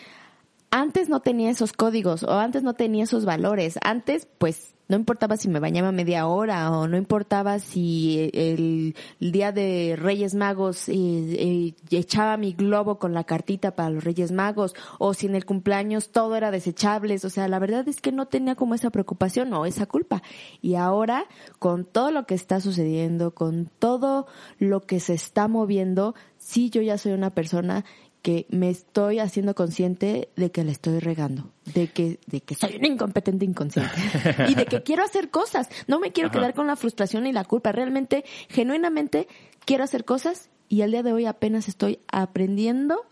antes no tenía esos códigos o antes no tenía esos valores. Antes, pues, no importaba si me bañaba media hora o no importaba si el, día de Reyes Magos eh, eh, echaba mi globo con la cartita para los Reyes Magos o si en el cumpleaños todo era desechables. O sea, la verdad es que no tenía como esa preocupación o esa culpa. Y ahora, con todo lo que está sucediendo, con todo lo que se está moviendo, sí yo ya soy una persona que me estoy haciendo consciente de que le estoy regando, de que, de que soy un incompetente inconsciente y de que quiero hacer cosas. No me quiero Ajá. quedar con la frustración y la culpa. Realmente, genuinamente, quiero hacer cosas y al día de hoy apenas estoy aprendiendo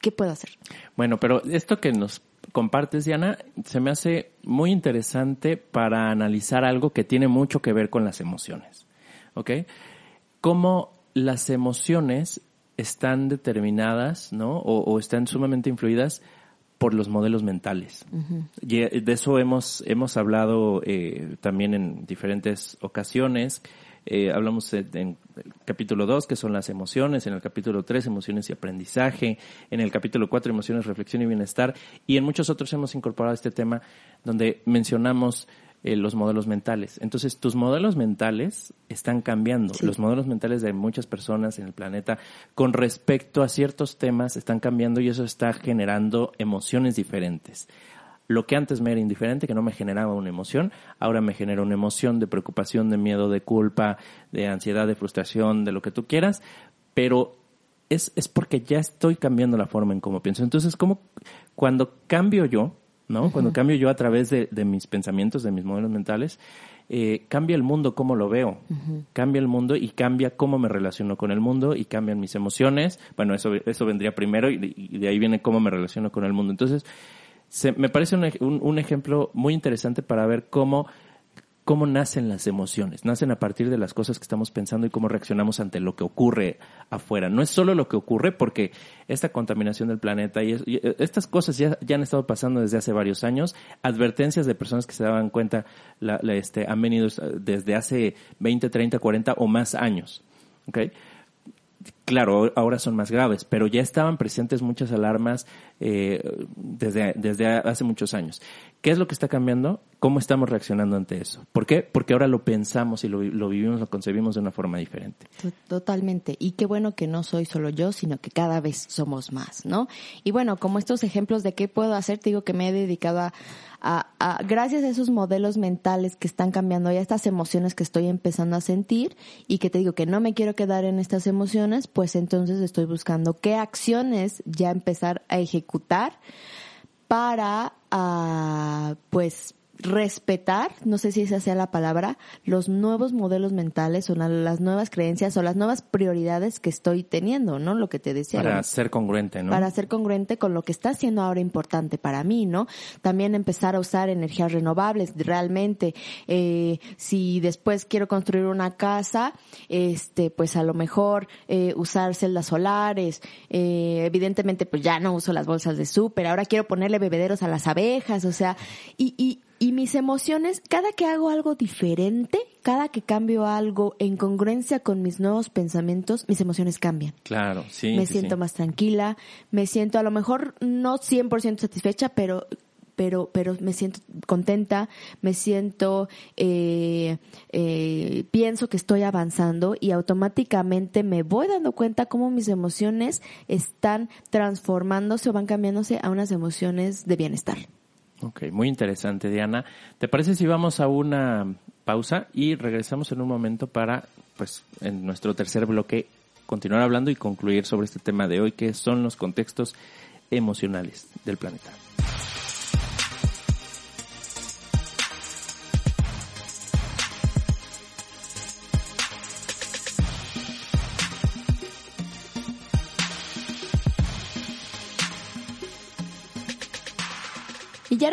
qué puedo hacer. Bueno, pero esto que nos compartes, Diana, se me hace muy interesante para analizar algo que tiene mucho que ver con las emociones. ¿Ok? Cómo las emociones están determinadas, ¿no? O, o están sumamente influidas por los modelos mentales. Y eh, de eso hemos, hemos hablado eh, también en diferentes ocasiones. Eh, hablamos en, en el capítulo 2, que son las emociones, en el capítulo 3, emociones y aprendizaje, en el capítulo 4, emociones, reflexión y bienestar, y en muchos otros hemos incorporado este tema donde mencionamos eh, los modelos mentales. Entonces, tus modelos mentales están cambiando. Sí. Los modelos mentales de muchas personas en el planeta con respecto a ciertos temas están cambiando y eso está generando emociones diferentes. Lo que antes me era indiferente, que no me generaba una emoción, ahora me genera una emoción de preocupación, de miedo, de culpa, de ansiedad, de frustración, de lo que tú quieras, pero es, es porque ya estoy cambiando la forma en cómo pienso. Entonces, como cuando cambio yo, ¿no? Cuando cambio yo a través de, de, mis pensamientos, de mis modelos mentales, eh, cambia el mundo como lo veo, cambia el mundo y cambia cómo me relaciono con el mundo y cambian mis emociones. Bueno, eso, eso vendría primero y de, y de ahí viene cómo me relaciono con el mundo. Entonces, se, me parece un, un, un, ejemplo muy interesante para ver cómo, cómo nacen las emociones. Nacen a partir de las cosas que estamos pensando y cómo reaccionamos ante lo que ocurre afuera. No es solo lo que ocurre porque esta contaminación del planeta y, es, y estas cosas ya, han estado pasando desde hace varios años. Advertencias de personas que se daban cuenta la, la, este, han venido desde hace 20, 30, 40 o más años. ¿okay? claro, ahora son más graves, pero ya estaban presentes muchas alarmas eh, desde, desde hace muchos años. ¿Qué es lo que está cambiando? ¿Cómo estamos reaccionando ante eso? ¿Por qué? Porque ahora lo pensamos y lo, lo vivimos, lo concebimos de una forma diferente. Totalmente. Y qué bueno que no soy solo yo, sino que cada vez somos más, ¿no? Y bueno, como estos ejemplos de qué puedo hacer, te digo que me he dedicado a, a, a, gracias a esos modelos mentales que están cambiando y a estas emociones que estoy empezando a sentir y que te digo que no me quiero quedar en estas emociones, pues entonces estoy buscando qué acciones ya empezar a ejecutar para, uh, pues, respetar, no sé si esa sea la palabra, los nuevos modelos mentales o las nuevas creencias o las nuevas prioridades que estoy teniendo, ¿no? Lo que te decía. Para ser congruente, ¿no? Para ser congruente con lo que está siendo ahora importante para mí, ¿no? También empezar a usar energías renovables, realmente. Eh, si después quiero construir una casa, este, pues a lo mejor eh, usar celdas solares, eh, evidentemente pues ya no uso las bolsas de súper, ahora quiero ponerle bebederos a las abejas, o sea, y, y, y mis emociones, cada que hago algo diferente, cada que cambio algo en congruencia con mis nuevos pensamientos, mis emociones cambian. Claro, sí. Me sí, siento sí. más tranquila, me siento a lo mejor no 100% satisfecha, pero pero pero me siento contenta, me siento eh, eh, pienso que estoy avanzando y automáticamente me voy dando cuenta cómo mis emociones están transformándose o van cambiándose a unas emociones de bienestar. Ok, muy interesante, Diana. ¿Te parece si vamos a una pausa y regresamos en un momento para, pues, en nuestro tercer bloque, continuar hablando y concluir sobre este tema de hoy, que son los contextos emocionales del planeta?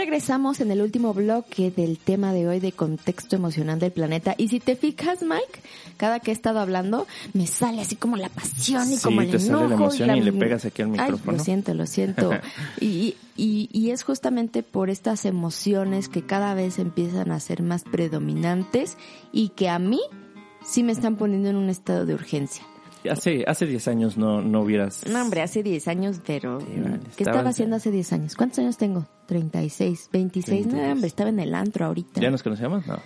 Regresamos en el último bloque del tema de hoy de contexto emocional del planeta. Y si te fijas, Mike, cada que he estado hablando, me sale así como la pasión y sí, como el te enojo. sale la emoción y, la... y, le pegas aquí al micrófono. Ay, lo siento, lo siento. y, y, y es justamente por estas emociones que cada vez empiezan a ser más predominantes y que a mí sí me están poniendo en un estado de urgencia. Hace, hace 10 años no, no hubieras... No, hombre, hace 10 años, pero... Sí, vale, ¿Qué estaba haciendo hace 10 años? ¿Cuántos años tengo? 36, 26. 26. No, hombre, estaba en el antro ahorita. ¿Ya nos conocíamos? No.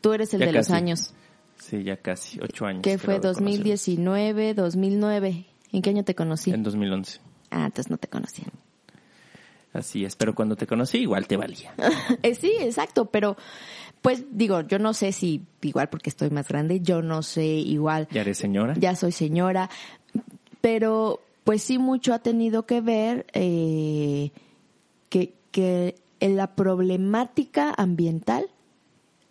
Tú eres el ya de casi. los años. Sí, ya casi, 8 años. ¿Qué fue? 2019, 2009. ¿En qué año te conocí? En 2011. Ah, entonces no te conocía. Así es, pero cuando te conocí igual te valía. eh, sí, exacto, pero pues digo, yo no sé si igual porque estoy más grande, yo no sé igual. ¿Ya eres señora? Ya soy señora, pero pues sí mucho ha tenido que ver eh, que, que en la problemática ambiental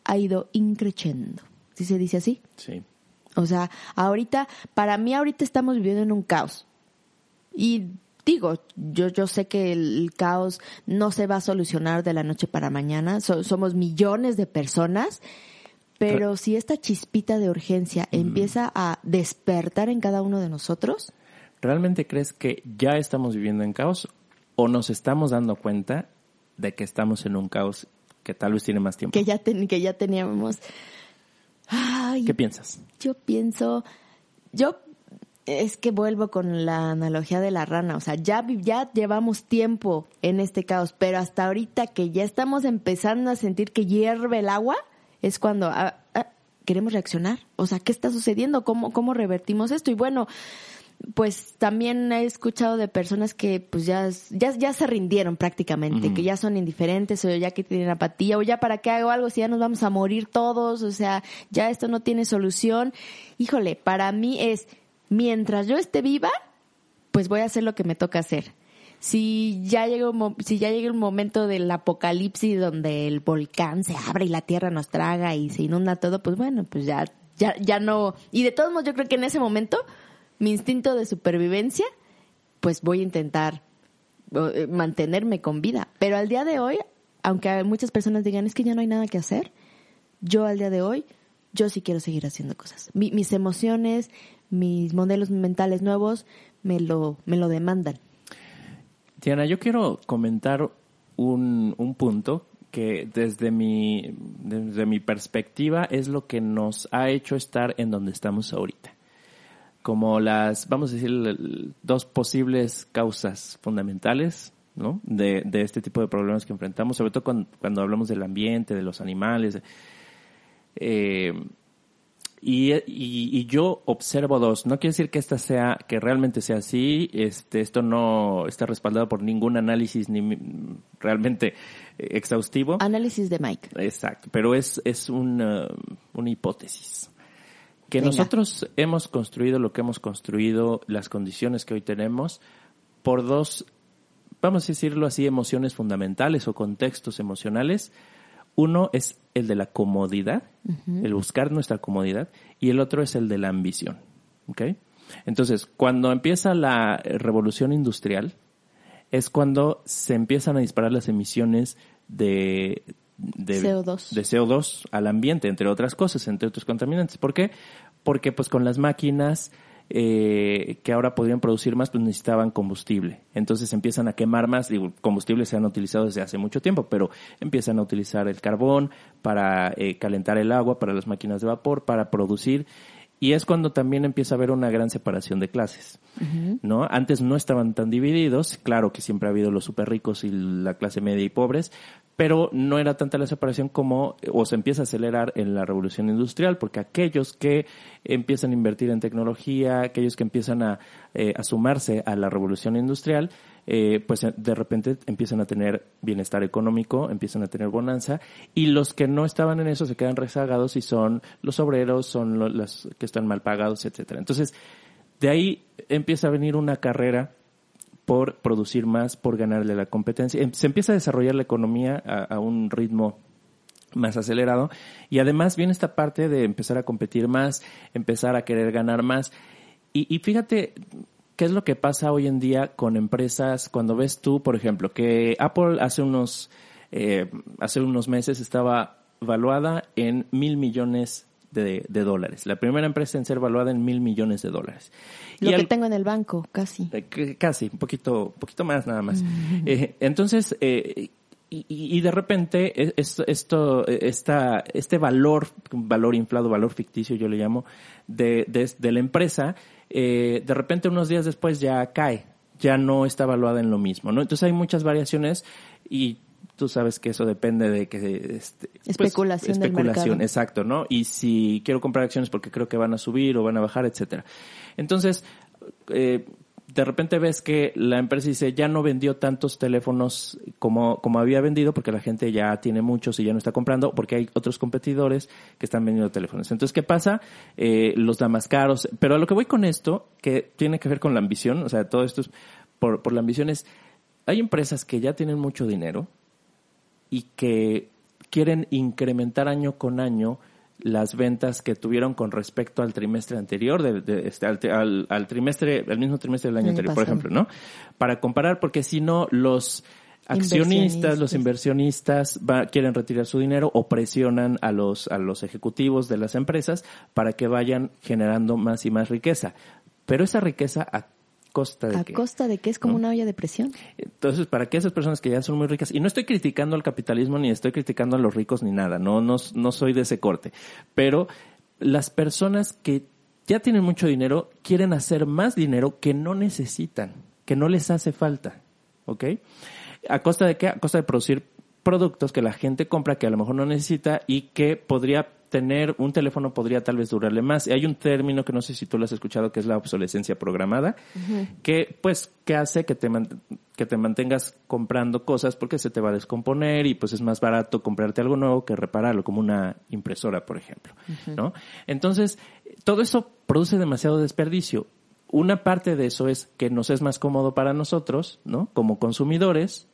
ha ido increciendo. ¿Sí se dice así? Sí. O sea, ahorita, para mí ahorita estamos viviendo en un caos. Y digo, yo, yo sé que el, caos no se va a solucionar de la noche para mañana, so, somos millones de personas, pero si esta chispita de urgencia mm. empieza a despertar en cada uno de nosotros. ¿Realmente crees que ya estamos viviendo en caos o nos estamos dando cuenta de que estamos en un caos que tal vez tiene más tiempo? Que ya, ten, que ya teníamos. Ay, ¿Qué piensas? Yo pienso, yo es que vuelvo con la analogía de la rana, o sea, ya, ya llevamos tiempo en este caos, pero hasta ahorita que ya estamos empezando a sentir que hierve el agua, es cuando ah, ah, queremos reaccionar. O sea, ¿qué está sucediendo? ¿Cómo, ¿Cómo revertimos esto? Y bueno, pues también he escuchado de personas que pues ya, ya, ya se rindieron prácticamente, que ya son indiferentes o ya que tienen apatía o ya para qué hago algo si ya nos vamos a morir todos, o sea, ya esto no tiene solución. Híjole, para mí es, mientras yo esté viva, pues voy a hacer lo que me toca hacer. Si ya llega un, momento del apocalipsis donde el volcán se abre y la tierra nos traga y se inunda todo, pues bueno, pues ya, ya, ya no. Y de todos modos, yo creo que en ese momento mi instinto de supervivencia, pues voy a intentar eh, mantenerme con vida. Pero al día de hoy, aunque muchas personas digan es que ya no hay nada que hacer, yo al día de hoy, yo sí quiero seguir haciendo cosas. mis emociones, mis modelos mentales nuevos me lo, me lo demandan. Diana, yo quiero comentar un, un punto que desde mi, desde mi perspectiva es lo que nos ha hecho estar en donde estamos ahorita como las, vamos a decir, dos posibles causas fundamentales ¿no? de, de este tipo de problemas que enfrentamos, sobre todo cuando, cuando hablamos del ambiente, de los animales. Eh, y, y, y, yo observo dos. No quiere decir que esta sea, que realmente sea así. Este, esto no está respaldado por ningún análisis ni realmente exhaustivo. Análisis de Mike. Exacto. Pero es, es una, una hipótesis que nosotros hemos construido lo que hemos construido, las condiciones que hoy tenemos, por dos, vamos a decirlo así, emociones fundamentales o contextos emocionales. Uno es el de la comodidad, el buscar nuestra comodidad, y el otro es el de la ambición. ¿okay? Entonces, cuando empieza la revolución industrial, es cuando se empiezan a disparar las emisiones de, de CO2. de CO2 al ambiente, entre otras cosas, entre otros contaminantes. ¿Por qué? Porque pues con las máquinas eh, que ahora podrían producir más, pues necesitaban combustible. Entonces empiezan a quemar más, digo, combustibles se han utilizado desde hace mucho tiempo, pero empiezan a utilizar el carbón para eh, calentar el agua, para las máquinas de vapor, para producir y es cuando también empieza a haber una gran separación de clases, ¿no? Antes no estaban tan divididos, claro que siempre ha habido los super ricos y la clase media y pobres, pero no era tanta la separación como, o se empieza a acelerar en la revolución industrial, porque aquellos que empiezan a invertir en tecnología, aquellos que empiezan a, eh, a sumarse a la revolución industrial, eh, pues de repente empiezan a tener bienestar económico, empiezan a tener bonanza, y los que no estaban en eso se quedan rezagados y son los obreros, son los que están mal pagados, etcétera. Entonces, de ahí empieza a venir una carrera por producir más, por ganarle la competencia. Em, se empieza a desarrollar la economía a, un ritmo más acelerado y además viene esta parte de empezar a competir más, empezar a querer ganar más. Y, fíjate qué es lo que pasa hoy en día con empresas cuando ves tú, por ejemplo, que Apple hace unos, eh, hace unos meses estaba valuada en mil millones de, dólares. La primera empresa en ser valuada en mil millones de dólares. Lo que tengo en el banco, casi. Eh, casi, un poquito, poquito más nada más. Eh, entonces, eh, y, de repente esto, esto esta, este valor, valor inflado, valor ficticio yo le llamo, de, de, de la empresa, de repente unos días después ya cae, ya no está valuada en lo mismo, ¿no? Entonces hay muchas variaciones y tú sabes que eso depende de que este, pues, especulación, especulación exacto, ¿no? Y si quiero comprar acciones porque creo que van a subir o van a bajar, etcétera. Entonces, eh, de repente ves que la empresa dice ya no vendió tantos teléfonos como, como había vendido porque la gente ya tiene muchos y ya no está comprando porque hay otros competidores que están vendiendo teléfonos. Entonces, ¿qué pasa? Eh, los da más caros. Pero a lo que voy con esto, que tiene que ver con la ambición, o sea, todo esto es por, por la ambición es, hay empresas que ya tienen mucho dinero, y que quieren incrementar año con año las ventas que tuvieron con respecto al trimestre anterior, de, este, al, al, trimestre, al mismo trimestre del año, anterior, por ejemplo, ¿no? Para comparar, porque si no, los accionistas, los inversionistas quieren retirar su dinero o presionan a los, a los ejecutivos de las empresas para que vayan generando más y más riqueza. Pero esa riqueza a costa de ¿A costa de que es como una olla de presión? Entonces, para que esas personas que ya son muy ricas, y no estoy criticando al capitalismo ni estoy criticando a los ricos ni nada, no, no, no soy de ese corte, pero las personas que ya tienen mucho dinero quieren hacer más dinero que no necesitan, que no les hace falta, ¿ok? ¿A costa de qué? A costa de producir productos que la gente compra que a lo mejor no necesita y que podría tener un teléfono podría tal vez durarle más. Y hay un término que no sé si tú lo has escuchado que es la obsolescencia programada, que pues que hace que te que te mantengas comprando cosas porque se te va a descomponer y pues es más barato comprarte algo nuevo que repararlo, como una impresora, por ejemplo, ¿no? Entonces, todo eso produce demasiado desperdicio. Una parte de eso es que nos es más cómodo para nosotros, ¿no? Como consumidores,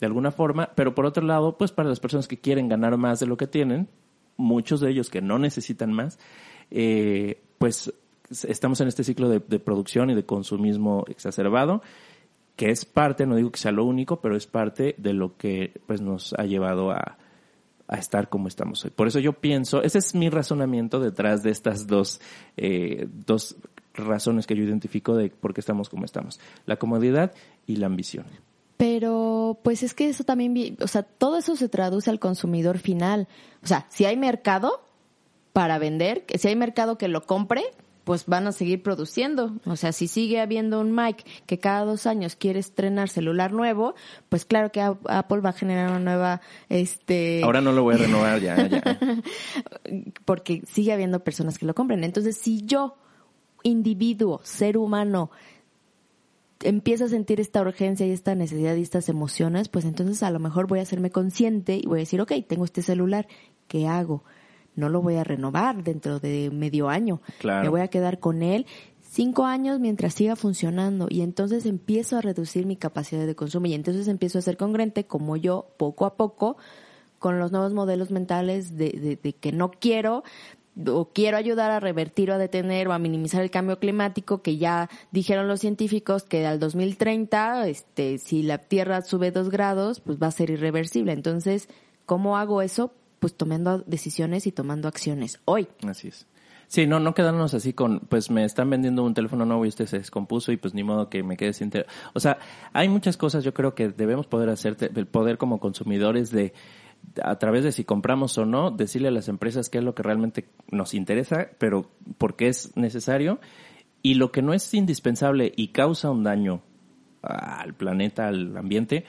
de alguna forma, pero por otro lado, pues para las personas que quieren ganar más de lo que tienen, muchos de ellos que no necesitan más, eh, pues estamos en este ciclo de, producción y de consumismo exacerbado, que es parte, no digo que sea lo único, pero es parte de lo que pues nos ha llevado a, a estar como estamos hoy. Por eso yo pienso, ese es mi razonamiento detrás de estas dos, eh, dos razones que yo identifico de por qué estamos como estamos. La comodidad y la ambición. Pero, pues es que eso también, o sea, todo eso se traduce al consumidor final. O sea, si hay mercado para vender, si hay mercado que lo compre, pues van a seguir produciendo. O sea, si sigue habiendo un Mike que cada dos años quiere estrenar celular nuevo, pues claro que Apple va a generar una nueva, este... Ahora no lo voy a renovar ya, ya. Porque sigue habiendo personas que lo compren. Entonces, si yo, individuo, ser humano, empiezo a sentir esta urgencia y esta necesidad y estas emociones, pues entonces a lo mejor voy a hacerme consciente y voy a decir, ok, tengo este celular, ¿qué hago? No lo voy a renovar dentro de medio año. Me voy a quedar con él cinco años mientras siga funcionando y entonces empiezo a reducir mi capacidad de consumo y entonces empiezo a ser congruente como yo poco a poco con los nuevos modelos mentales de, de, de que no quiero o quiero ayudar a revertir o a detener o a minimizar el cambio climático que ya dijeron los científicos que al 2030, este, si la Tierra sube dos grados, pues va a ser irreversible. Entonces, ¿cómo hago eso? Pues tomando decisiones y tomando acciones hoy. Así es. Sí, no, no quedarnos así con, pues me están vendiendo un teléfono nuevo y este se descompuso y pues ni modo que me quede sin. O sea, hay muchas cosas yo creo que debemos poder hacer, el poder como consumidores de, a través de si compramos o no, decirle a las empresas qué es lo que realmente nos interesa, pero por qué es necesario, y lo que no es indispensable y causa un daño al planeta, al ambiente,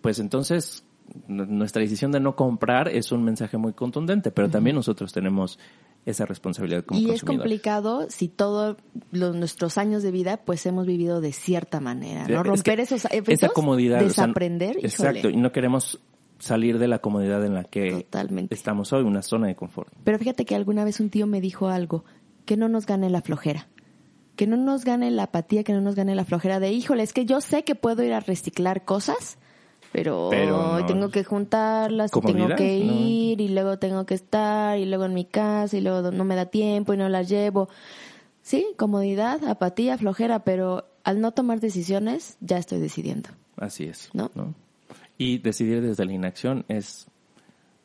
pues entonces nuestra decisión de no comprar es un mensaje muy contundente, pero también nosotros tenemos esa responsabilidad como Y es complicado si todos nuestros años de vida pues hemos vivido de cierta manera, ¿no? Romper esos esa comodidad, desaprender. exacto, y no queremos salir de la comodidad en la que estamos hoy, una zona de confort. Pero fíjate que alguna vez un tío me dijo algo, que no nos gane la flojera, que no nos gane la apatía, que no nos gane la flojera de, híjole, es que yo sé que puedo ir a reciclar cosas, pero, tengo que juntarlas, y tengo que ir y luego tengo que estar y luego en mi casa y luego no me da tiempo y no las llevo. Sí, comodidad, apatía, flojera, pero al no tomar decisiones ya estoy decidiendo. Así es. ¿No? ¿no? Y decidir desde la inacción es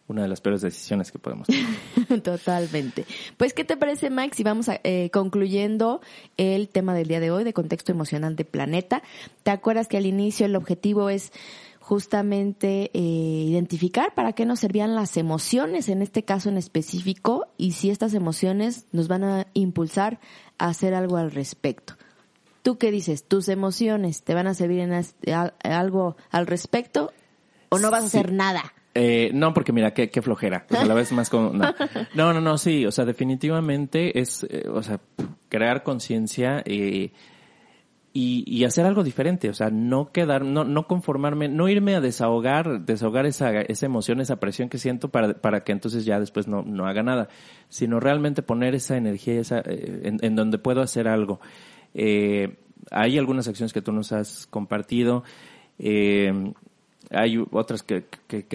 una de las peores decisiones que podemos tener. Totalmente. Pues, ¿qué te parece, Mike, si vamos eh, concluyendo el tema del día de hoy de contexto emocional de planeta? ¿Te acuerdas que al inicio el objetivo es justamente eh, identificar para qué nos servían las emociones en este caso en específico y si estas emociones nos van a impulsar a hacer algo al respecto? ¿Tú qué dices? ¿Tus emociones te van a servir en algo al respecto ¿O no vas a hacer nada? Eh, no, porque mira, qué, qué flojera. O sea, la vez más como, no. no, no, sí. O sea, definitivamente es, eh, o sea, crear conciencia eh, y, y, hacer algo diferente. O sea, no quedar, no, no conformarme, no irme a desahogar, desahogar esa, esa emoción, esa presión que siento para, para que entonces ya después no, no haga nada. Sino realmente poner esa energía esa, eh, en, en, donde puedo hacer algo. Eh, hay algunas acciones que tú nos has compartido. Eh, hay otras que, que,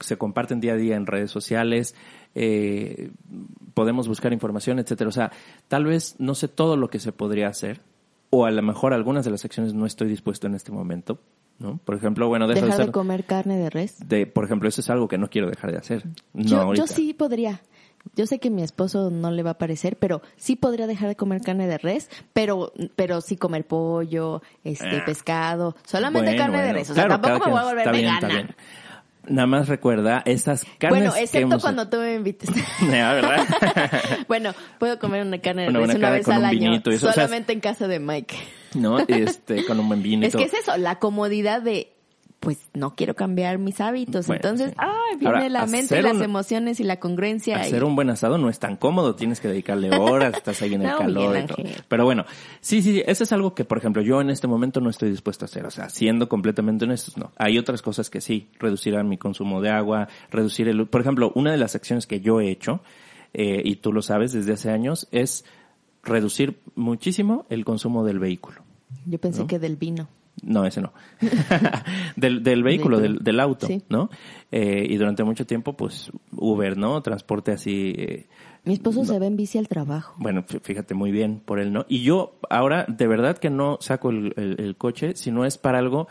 se comparten día a día en redes sociales, eh, podemos buscar información, etcétera. O sea, tal vez no sé todo lo que se podría hacer, o a lo mejor algunas de las acciones no estoy dispuesto en este momento, ¿no? Por ejemplo, bueno, dejar de, comer carne de res. De, por ejemplo, eso es algo que no quiero dejar de hacer. No yo, yo sí podría. Yo sé que mi esposo no le va a parecer, pero sí podría dejar de comer carne de res, pero pero sí comer pollo, este ah. pescado, solamente carne de res. O sea, tampoco me voy a volver vegana. Nada más recuerda estas carnes. Bueno, excepto cuando tú me invites. ¿verdad? bueno, puedo comer una carne de res una, vez al año. Solamente en casa de Mike. no, este, con un buen vino. Es que es eso, la comodidad de pues no quiero cambiar mis hábitos. Bueno, Entonces, sí. ay, viene Ahora, la mente, y las un- emociones y la congruencia. y- Hacer un buen asado no es tan cómodo, tienes que dedicarle horas, estás ahí en el No, calor Miguel y todo. Pero bueno, sí, sí, eso es algo que, por ejemplo, yo en este momento no estoy dispuesto a hacer. O sea, siendo completamente honestos, no. Hay otras cosas que sí, reducir mi consumo de agua, reducir el... Por ejemplo, una de las acciones que yo he hecho, eh, y tú lo sabes desde hace años, es reducir muchísimo el consumo del vehículo. Yo pensé que del vino. No, ese no. del, del vehículo, del, del auto, Sí. ¿no? Eh, y durante mucho tiempo, pues, Uber, ¿no? Transporte así, eh, Mi esposo se va en bici al trabajo. bueno, fí- fíjate muy bien por él, ¿no? Y yo ahora, de verdad que no saco el, el- el coche si no es para algo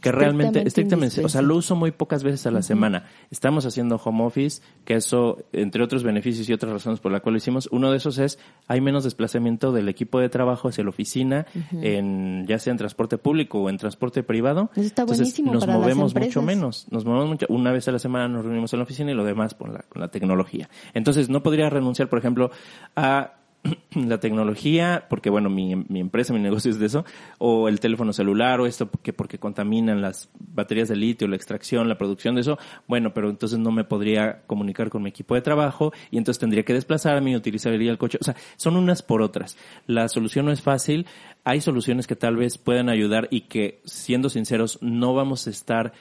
que realmente, Estrictamente o sea, lo uso muy pocas veces a la semana. Estamos haciendo home office, que eso, entre otros beneficios y otras razones por la cual lo hicimos, uno de esos es, hay menos desplazamiento del equipo de trabajo hacia la oficina, en, ya sea en transporte público o en transporte privado. Eso está Entonces, buenísimo nos para las movemos mucho menos, nos movemos mucho, una vez a la semana nos reunimos en la oficina y lo demás con la, con la tecnología. Entonces, no podría renunciar, por ejemplo, a la tecnología, porque bueno, mi, mi empresa, mi negocio es de eso, o el teléfono celular, o esto porque, porque contaminan las baterías de litio, la extracción, la producción de eso, bueno, pero entonces no me podría comunicar con mi equipo de trabajo y entonces tendría que desplazarme y utilizaría el coche. O sea, son unas por otras. La solución no es fácil. Hay soluciones que tal vez puedan ayudar y que, siendo sinceros, no vamos a estar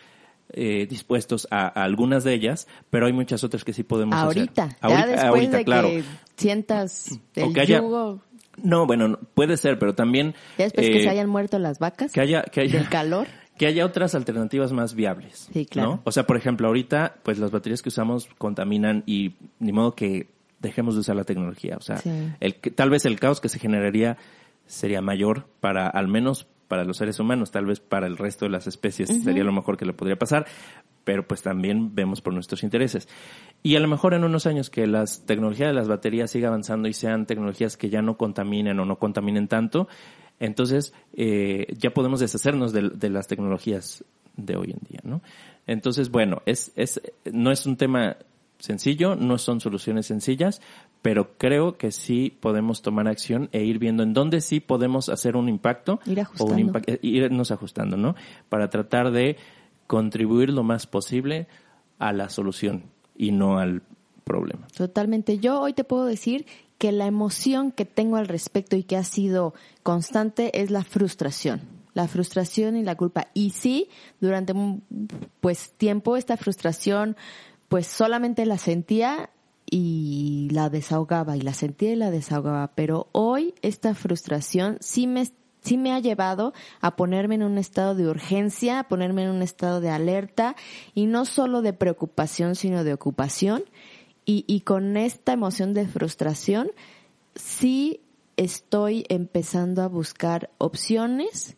eh, dispuestos a, a algunas de ellas, pero hay muchas otras que sí podemos Ahorita, hacer. ya Ahorita, después ahorita, de claro. que sientas el que haya- yugo, No, bueno, no, puede ser, pero también ya después que eh, se hayan muerto las vacas que haya que haya del calor. que haya otras alternativas más viables. Sí, claro. ¿no? O sea, por ejemplo, ahorita, pues las baterías que usamos contaminan y ni modo que dejemos de usar la tecnología. O sea, Sí. el que- tal vez el caos que se generaría sería mayor para, al menos para los seres humanos, tal vez para el resto de las especies sería lo mejor que le podría pasar, pero pues también vemos por nuestros intereses. Y a lo mejor en unos años que las tecnologías de las baterías siga avanzando y sean tecnologías que ya no contaminen o no contaminen tanto, entonces eh, ya podemos deshacernos de, de las tecnologías de hoy en día, ¿no? Entonces, bueno, es, es, no es un tema sencillo, no son soluciones sencillas, pero creo que sí podemos tomar acción e ir viendo en dónde sí podemos hacer un impacto Ir o un impact- eh, irnos ajustando, ¿no? Para tratar de contribuir lo más posible a la solución y no al problema. Totalmente. Yo hoy te puedo decir que la emoción que tengo al respecto y que ha sido constante es la frustración. La frustración y la culpa. Y sí, durante un pues tiempo esta frustración pues solamente la sentía y la desahogaba y la sentía y la desahogaba, pero hoy esta frustración sí me sí me ha llevado a ponerme en un estado de urgencia, a ponerme en un estado de alerta y no solo de preocupación, sino de ocupación. Y, y con esta emoción de frustración, sí estoy empezando a buscar opciones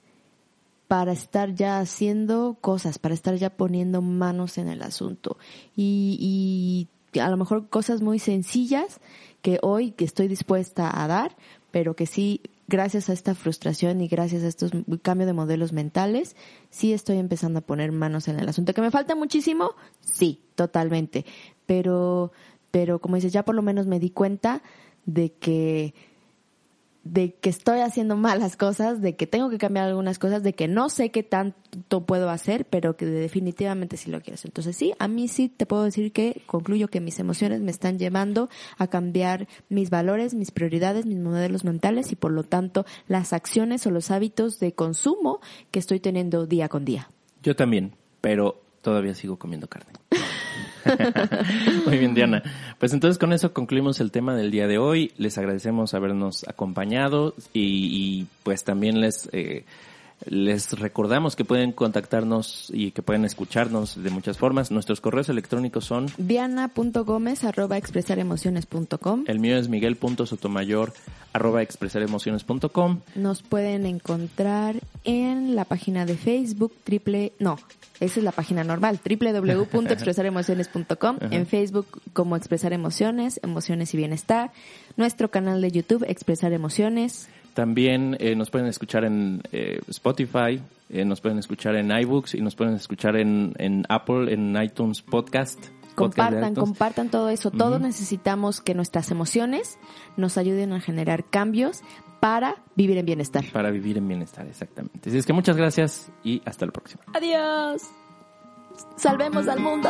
para estar ya haciendo cosas, para estar ya poniendo manos en el asunto. Y, y a lo mejor cosas muy sencillas que hoy que estoy dispuesta a dar, pero que sí, gracias a esta frustración y gracias a estos cambios de modelos mentales, sí estoy empezando a poner manos en el asunto. ¿Que me falta muchísimo? Sí, totalmente. Pero, pero como dices, ya por lo menos me di cuenta de que de que estoy haciendo malas cosas, de que tengo que cambiar algunas cosas, de que no sé qué tanto puedo hacer, pero que definitivamente sí lo quiero hacer. Entonces sí, a mí sí te puedo decir que concluyo que mis emociones me están llevando a cambiar mis valores, mis prioridades, mis modelos mentales y por lo tanto las acciones o los hábitos de consumo que estoy teniendo día con día. Yo también, pero todavía sigo comiendo carne. Muy bien, Diana. Pues entonces con eso concluimos el tema del día de hoy. Les agradecemos habernos acompañado y, pues también les eh, les recordamos que pueden contactarnos y que pueden escucharnos de muchas formas. Nuestros correos electrónicos son Diana.gómez arroba expresaremociones.com el mío es miguel.sotomayor arroba expresaremociones.com Nos pueden encontrar en la página de Facebook, triple, no, esa es la página normal, www.expresaremociones.com, en Facebook como Expresar Emociones, Emociones y Bienestar, nuestro canal de YouTube, Expresar Emociones, También eh, nos pueden escuchar en eh, Spotify, eh, nos pueden escuchar en iBooks y nos pueden escuchar en, en Apple, en iTunes Podcast. compartan, compartan todo eso. Todos necesitamos que nuestras emociones nos ayuden a generar cambios para vivir en bienestar. Para vivir en bienestar, exactamente. Así es que muchas gracias y hasta la próxima. Adiós. Salvemos al mundo.